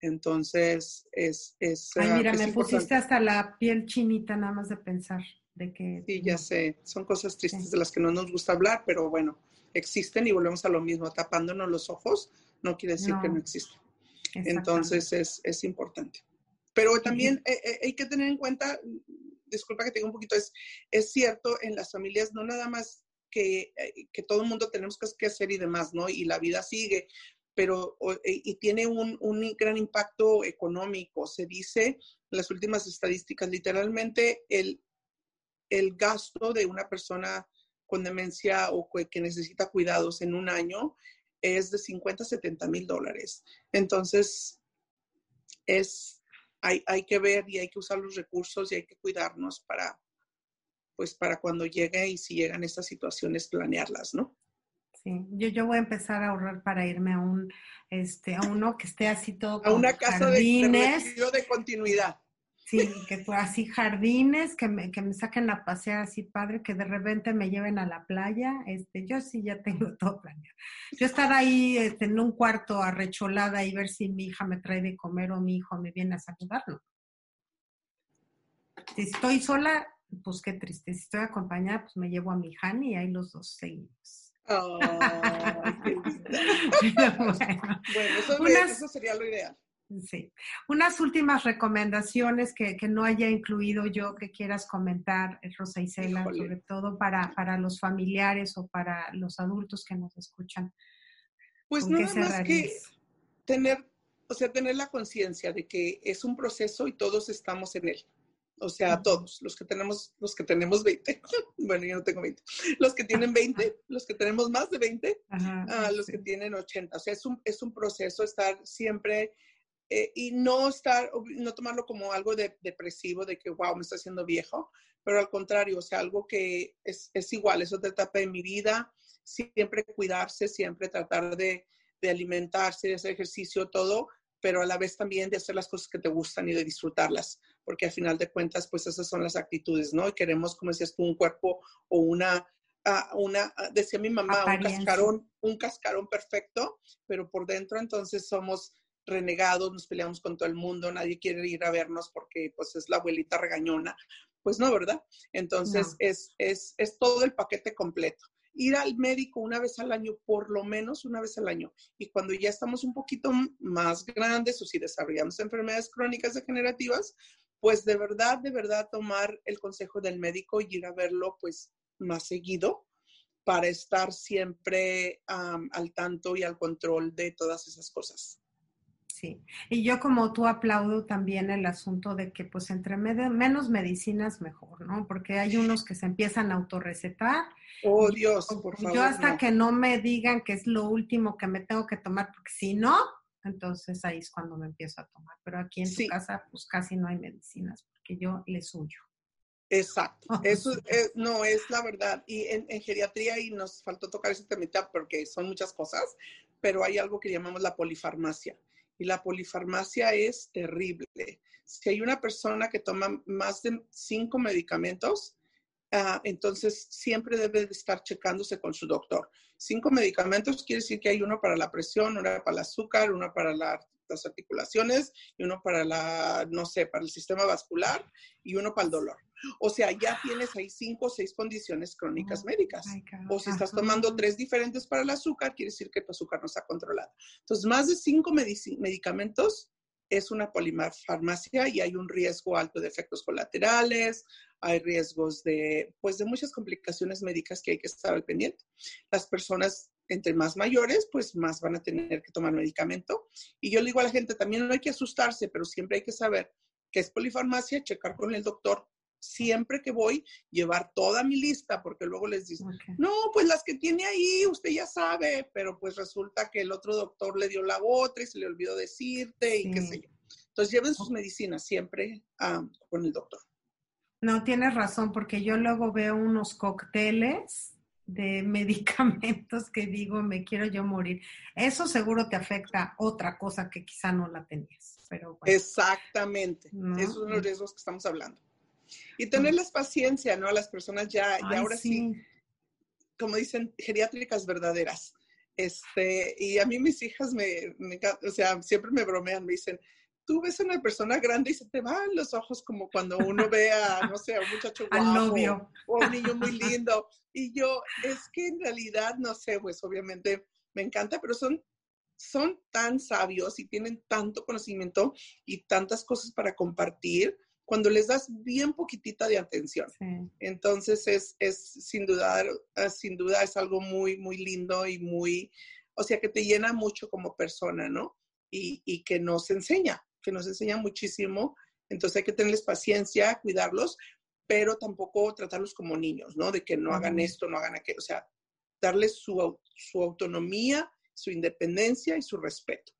Entonces, es... es Ay, ah, mira, es me importante. pusiste hasta la piel chinita nada más de pensar de que... Sí, ya sé, son cosas tristes de las que no nos gusta hablar, pero bueno, existen y volvemos a lo mismo, tapándonos los ojos no quiere decir que No. no existen. Entonces es, es importante. Pero también eh, eh, hay que tener en cuenta, disculpa que tenga un poquito, es, es cierto, en las familias no nada más que, eh, que todo el mundo tenemos que hacer y demás, ¿no? Y la vida sigue, pero y tiene un, un gran impacto económico. Se dice en las últimas estadísticas, literalmente el, el gasto de una persona con demencia o que necesita cuidados en un año es de 50 a 70 mil dólares. Entonces, es, hay, hay que ver y hay que usar los recursos y hay que cuidarnos para, pues, para cuando llegue y si llegan estas situaciones, planearlas, ¿no? Sí, yo, yo voy a empezar a ahorrar para irme a un, este, a uno que esté así todo A con una casa de, de continuidad. Sí, que así jardines, que me, que me saquen a pasear así padre, que de repente me lleven a la playa. Este, yo sí ya tengo todo planeado. Yo estar ahí este, en un cuarto arrecholada y ver si mi hija me trae de comer o mi hijo me viene a saludar, ¿no? Si estoy sola, pues qué triste. Si estoy acompañada, pues me llevo a mi Hani y ahí los dos seguimos. Pero bueno. Bueno, eso, Unas- eso sería lo ideal. Sí. Unas últimas recomendaciones que, que no haya incluido yo que quieras comentar, eh, Rosa Isela, Híjole. sobre todo para, para los familiares o para los adultos que nos escuchan. Pues ¿Con qué nada más que tener, o sea, tener la conciencia de que es un proceso y todos estamos en él. O sea, todos, los que tenemos, los que tenemos 20, bueno, yo no tengo 20, los que tienen 20, los que tenemos más de 20, Ajá, a los que tienen 80. O sea, es un, es un proceso estar siempre eh, y no estar, no tomarlo como algo de, depresivo, de que, wow, me está haciendo viejo, pero al contrario, o sea, algo que es, es igual, es otra etapa de mi vida, siempre cuidarse, siempre tratar de, de alimentarse, de hacer ejercicio, todo, pero a la vez también de hacer las cosas que te gustan y de disfrutarlas, porque al final de cuentas, pues esas son las actitudes, ¿no? Y queremos, como decías tú, un cuerpo o una, ah, una ah, decía mi mamá, un cascarón, un cascarón perfecto, pero por dentro entonces somos renegados, nos peleamos con todo el mundo, nadie quiere ir a vernos porque pues es la abuelita regañona. Pues no, ¿verdad? Entonces No. es, es, es todo el paquete completo. Ir al médico una vez al año, por lo menos una vez al año. Y cuando ya estamos un poquito más grandes o si desarrollamos enfermedades crónicas degenerativas, pues de verdad, de verdad tomar el consejo del médico y ir a verlo pues más seguido para estar siempre am, al tanto y al control de todas esas cosas. Sí, y yo como tú aplaudo también el asunto de que pues entre med- menos medicinas mejor, ¿no? Porque hay unos que se empiezan a autorrecetar. Oh, Dios, yo- por favor. Yo hasta no. que no me digan que es lo último que me tengo que tomar, porque si no, entonces ahí es cuando me empiezo a tomar. Pero aquí en Sí. tu casa pues casi no hay medicinas, porque yo le suyo. Exacto. Eso es- no es la verdad. Y en, en geriatría, y nos faltó tocar ese temita porque son muchas cosas, pero hay algo que llamamos la polifarmacia. Y la polifarmacia es terrible. Si hay una persona que toma más de cinco medicamentos, ah, entonces siempre debe de estar checándose con su doctor. Cinco medicamentos quiere decir que hay uno para la presión, uno para el azúcar, uno para la- las articulaciones y uno para la, no sé, para el sistema vascular y uno para el dolor. O sea, ya tienes ahí cinco o seis condiciones crónicas Oh, médicas. O si estás tomando tres diferentes para el azúcar, quiere decir que tu azúcar no está controlado. Entonces, más de cinco medicamentos es una polifarmacia y hay un riesgo alto de efectos colaterales, hay riesgos de, pues, de muchas complicaciones médicas que hay que estar al pendiente. Las personas entre más mayores, pues más van a tener que tomar medicamento. Y yo le digo a la gente, también no hay que asustarse, pero siempre hay que saber que es polifarmacia, checar con el doctor siempre que voy, llevar toda mi lista, porque luego les dicen, no, pues las que tiene ahí, usted ya sabe, pero pues resulta que el otro doctor le dio la otra y se le olvidó decirte y qué sé yo. Entonces lleven sus medicinas siempre ah, con el doctor. No, tienes razón, porque yo luego veo unos cócteles de medicamentos que digo, me quiero yo morir. Eso seguro te afecta otra cosa que quizá no la tenías, pero bueno. Exactamente. No. Esos son los riesgos que estamos hablando. Y tenerles paciencia, ¿no? A las personas ya, y ahora sí. como dicen, geriátricas verdaderas. Este, y a mí mis hijas me, me, o sea, siempre me bromean, me dicen, tú ves a una persona grande y se te van los ojos como cuando uno ve a, no sé, a un muchacho guapo o a un niño muy lindo. Y yo, es que en realidad, no sé, pues obviamente me encanta, pero son, son tan sabios y tienen tanto conocimiento y tantas cosas para compartir cuando les das bien poquitita de atención. Entonces es, es sin duda, ah, sin duda es algo muy, muy lindo y muy, o sea, que te llena mucho como persona, ¿no? Y, y que nos enseña, que nos enseña muchísimo. Entonces hay que tenerles paciencia, cuidarlos, pero tampoco tratarlos como niños, ¿no? De que no hagan esto, no hagan aquello. O sea, darles su, su autonomía, su independencia y su respeto.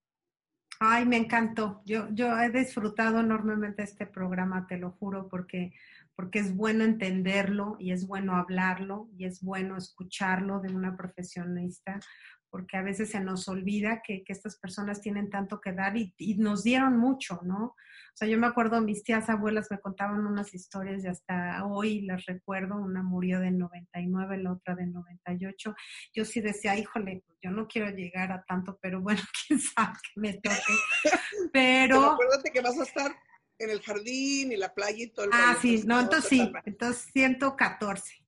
Ay, me encantó. Yo, yo he disfrutado enormemente este programa, te lo juro, porque, porque es bueno entenderlo y es bueno hablarlo y es bueno escucharlo de una profesionista, porque a veces se nos olvida que, estas personas tienen tanto que dar y, nos dieron mucho, ¿no? O sea, yo me acuerdo, mis tías abuelas me contaban unas historias y hasta hoy las recuerdo, una murió de 99, la otra de 98. Yo sí decía, híjole, pues yo no quiero llegar a tanto, pero bueno, quién sabe que me toque. Pero... acuérdate que vas a estar en el jardín y la playa y todo el Ah, sí, no, entonces sí, entonces 114.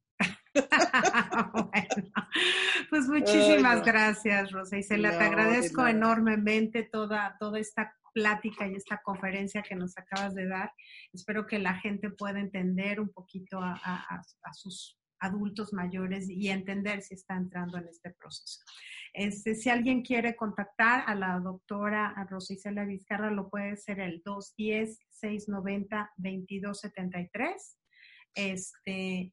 pues muchísimas gracias, Rosa Isela. te agradezco enormemente toda, toda esta plática y esta conferencia que nos acabas de dar. Espero que la gente pueda entender un poquito a, sus adultos mayores y entender si está entrando en este proceso. Este, si alguien quiere contactar a la doctora Rosa Isela Vizcarra, lo puede ser el 210-690-2273. Este,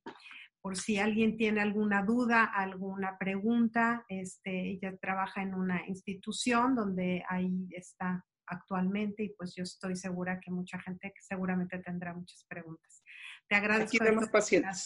por si alguien tiene alguna duda, alguna pregunta. Este, ella trabaja en una institución donde ahí está actualmente y pues yo estoy segura que mucha gente seguramente tendrá muchas preguntas. Te agradezco. Aquí tenemos pacientes.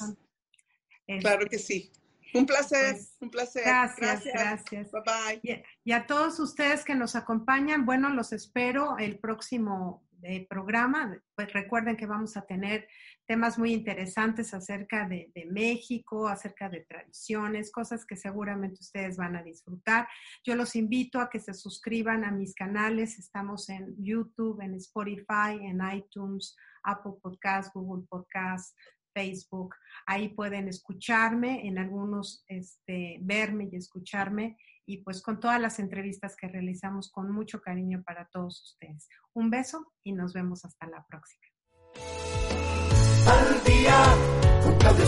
claro que sí. Un placer, pues, un placer. Gracias, gracias. Bye bye. y a todos ustedes que nos acompañan, bueno, los espero el próximo de programa. Pues recuerden que vamos a tener temas muy interesantes acerca de, México, acerca de tradiciones, cosas que seguramente ustedes van a disfrutar. Yo los invito a que se suscriban a mis canales. Estamos en YouTube, en Spotify, en iTunes, Apple Podcasts, Google Podcasts, Facebook. Ahí pueden escucharme, en algunos este, verme y escucharme y pues con todas las entrevistas que realizamos con mucho cariño para todos ustedes. Un beso y nos vemos hasta la próxima simpatia, un Claudio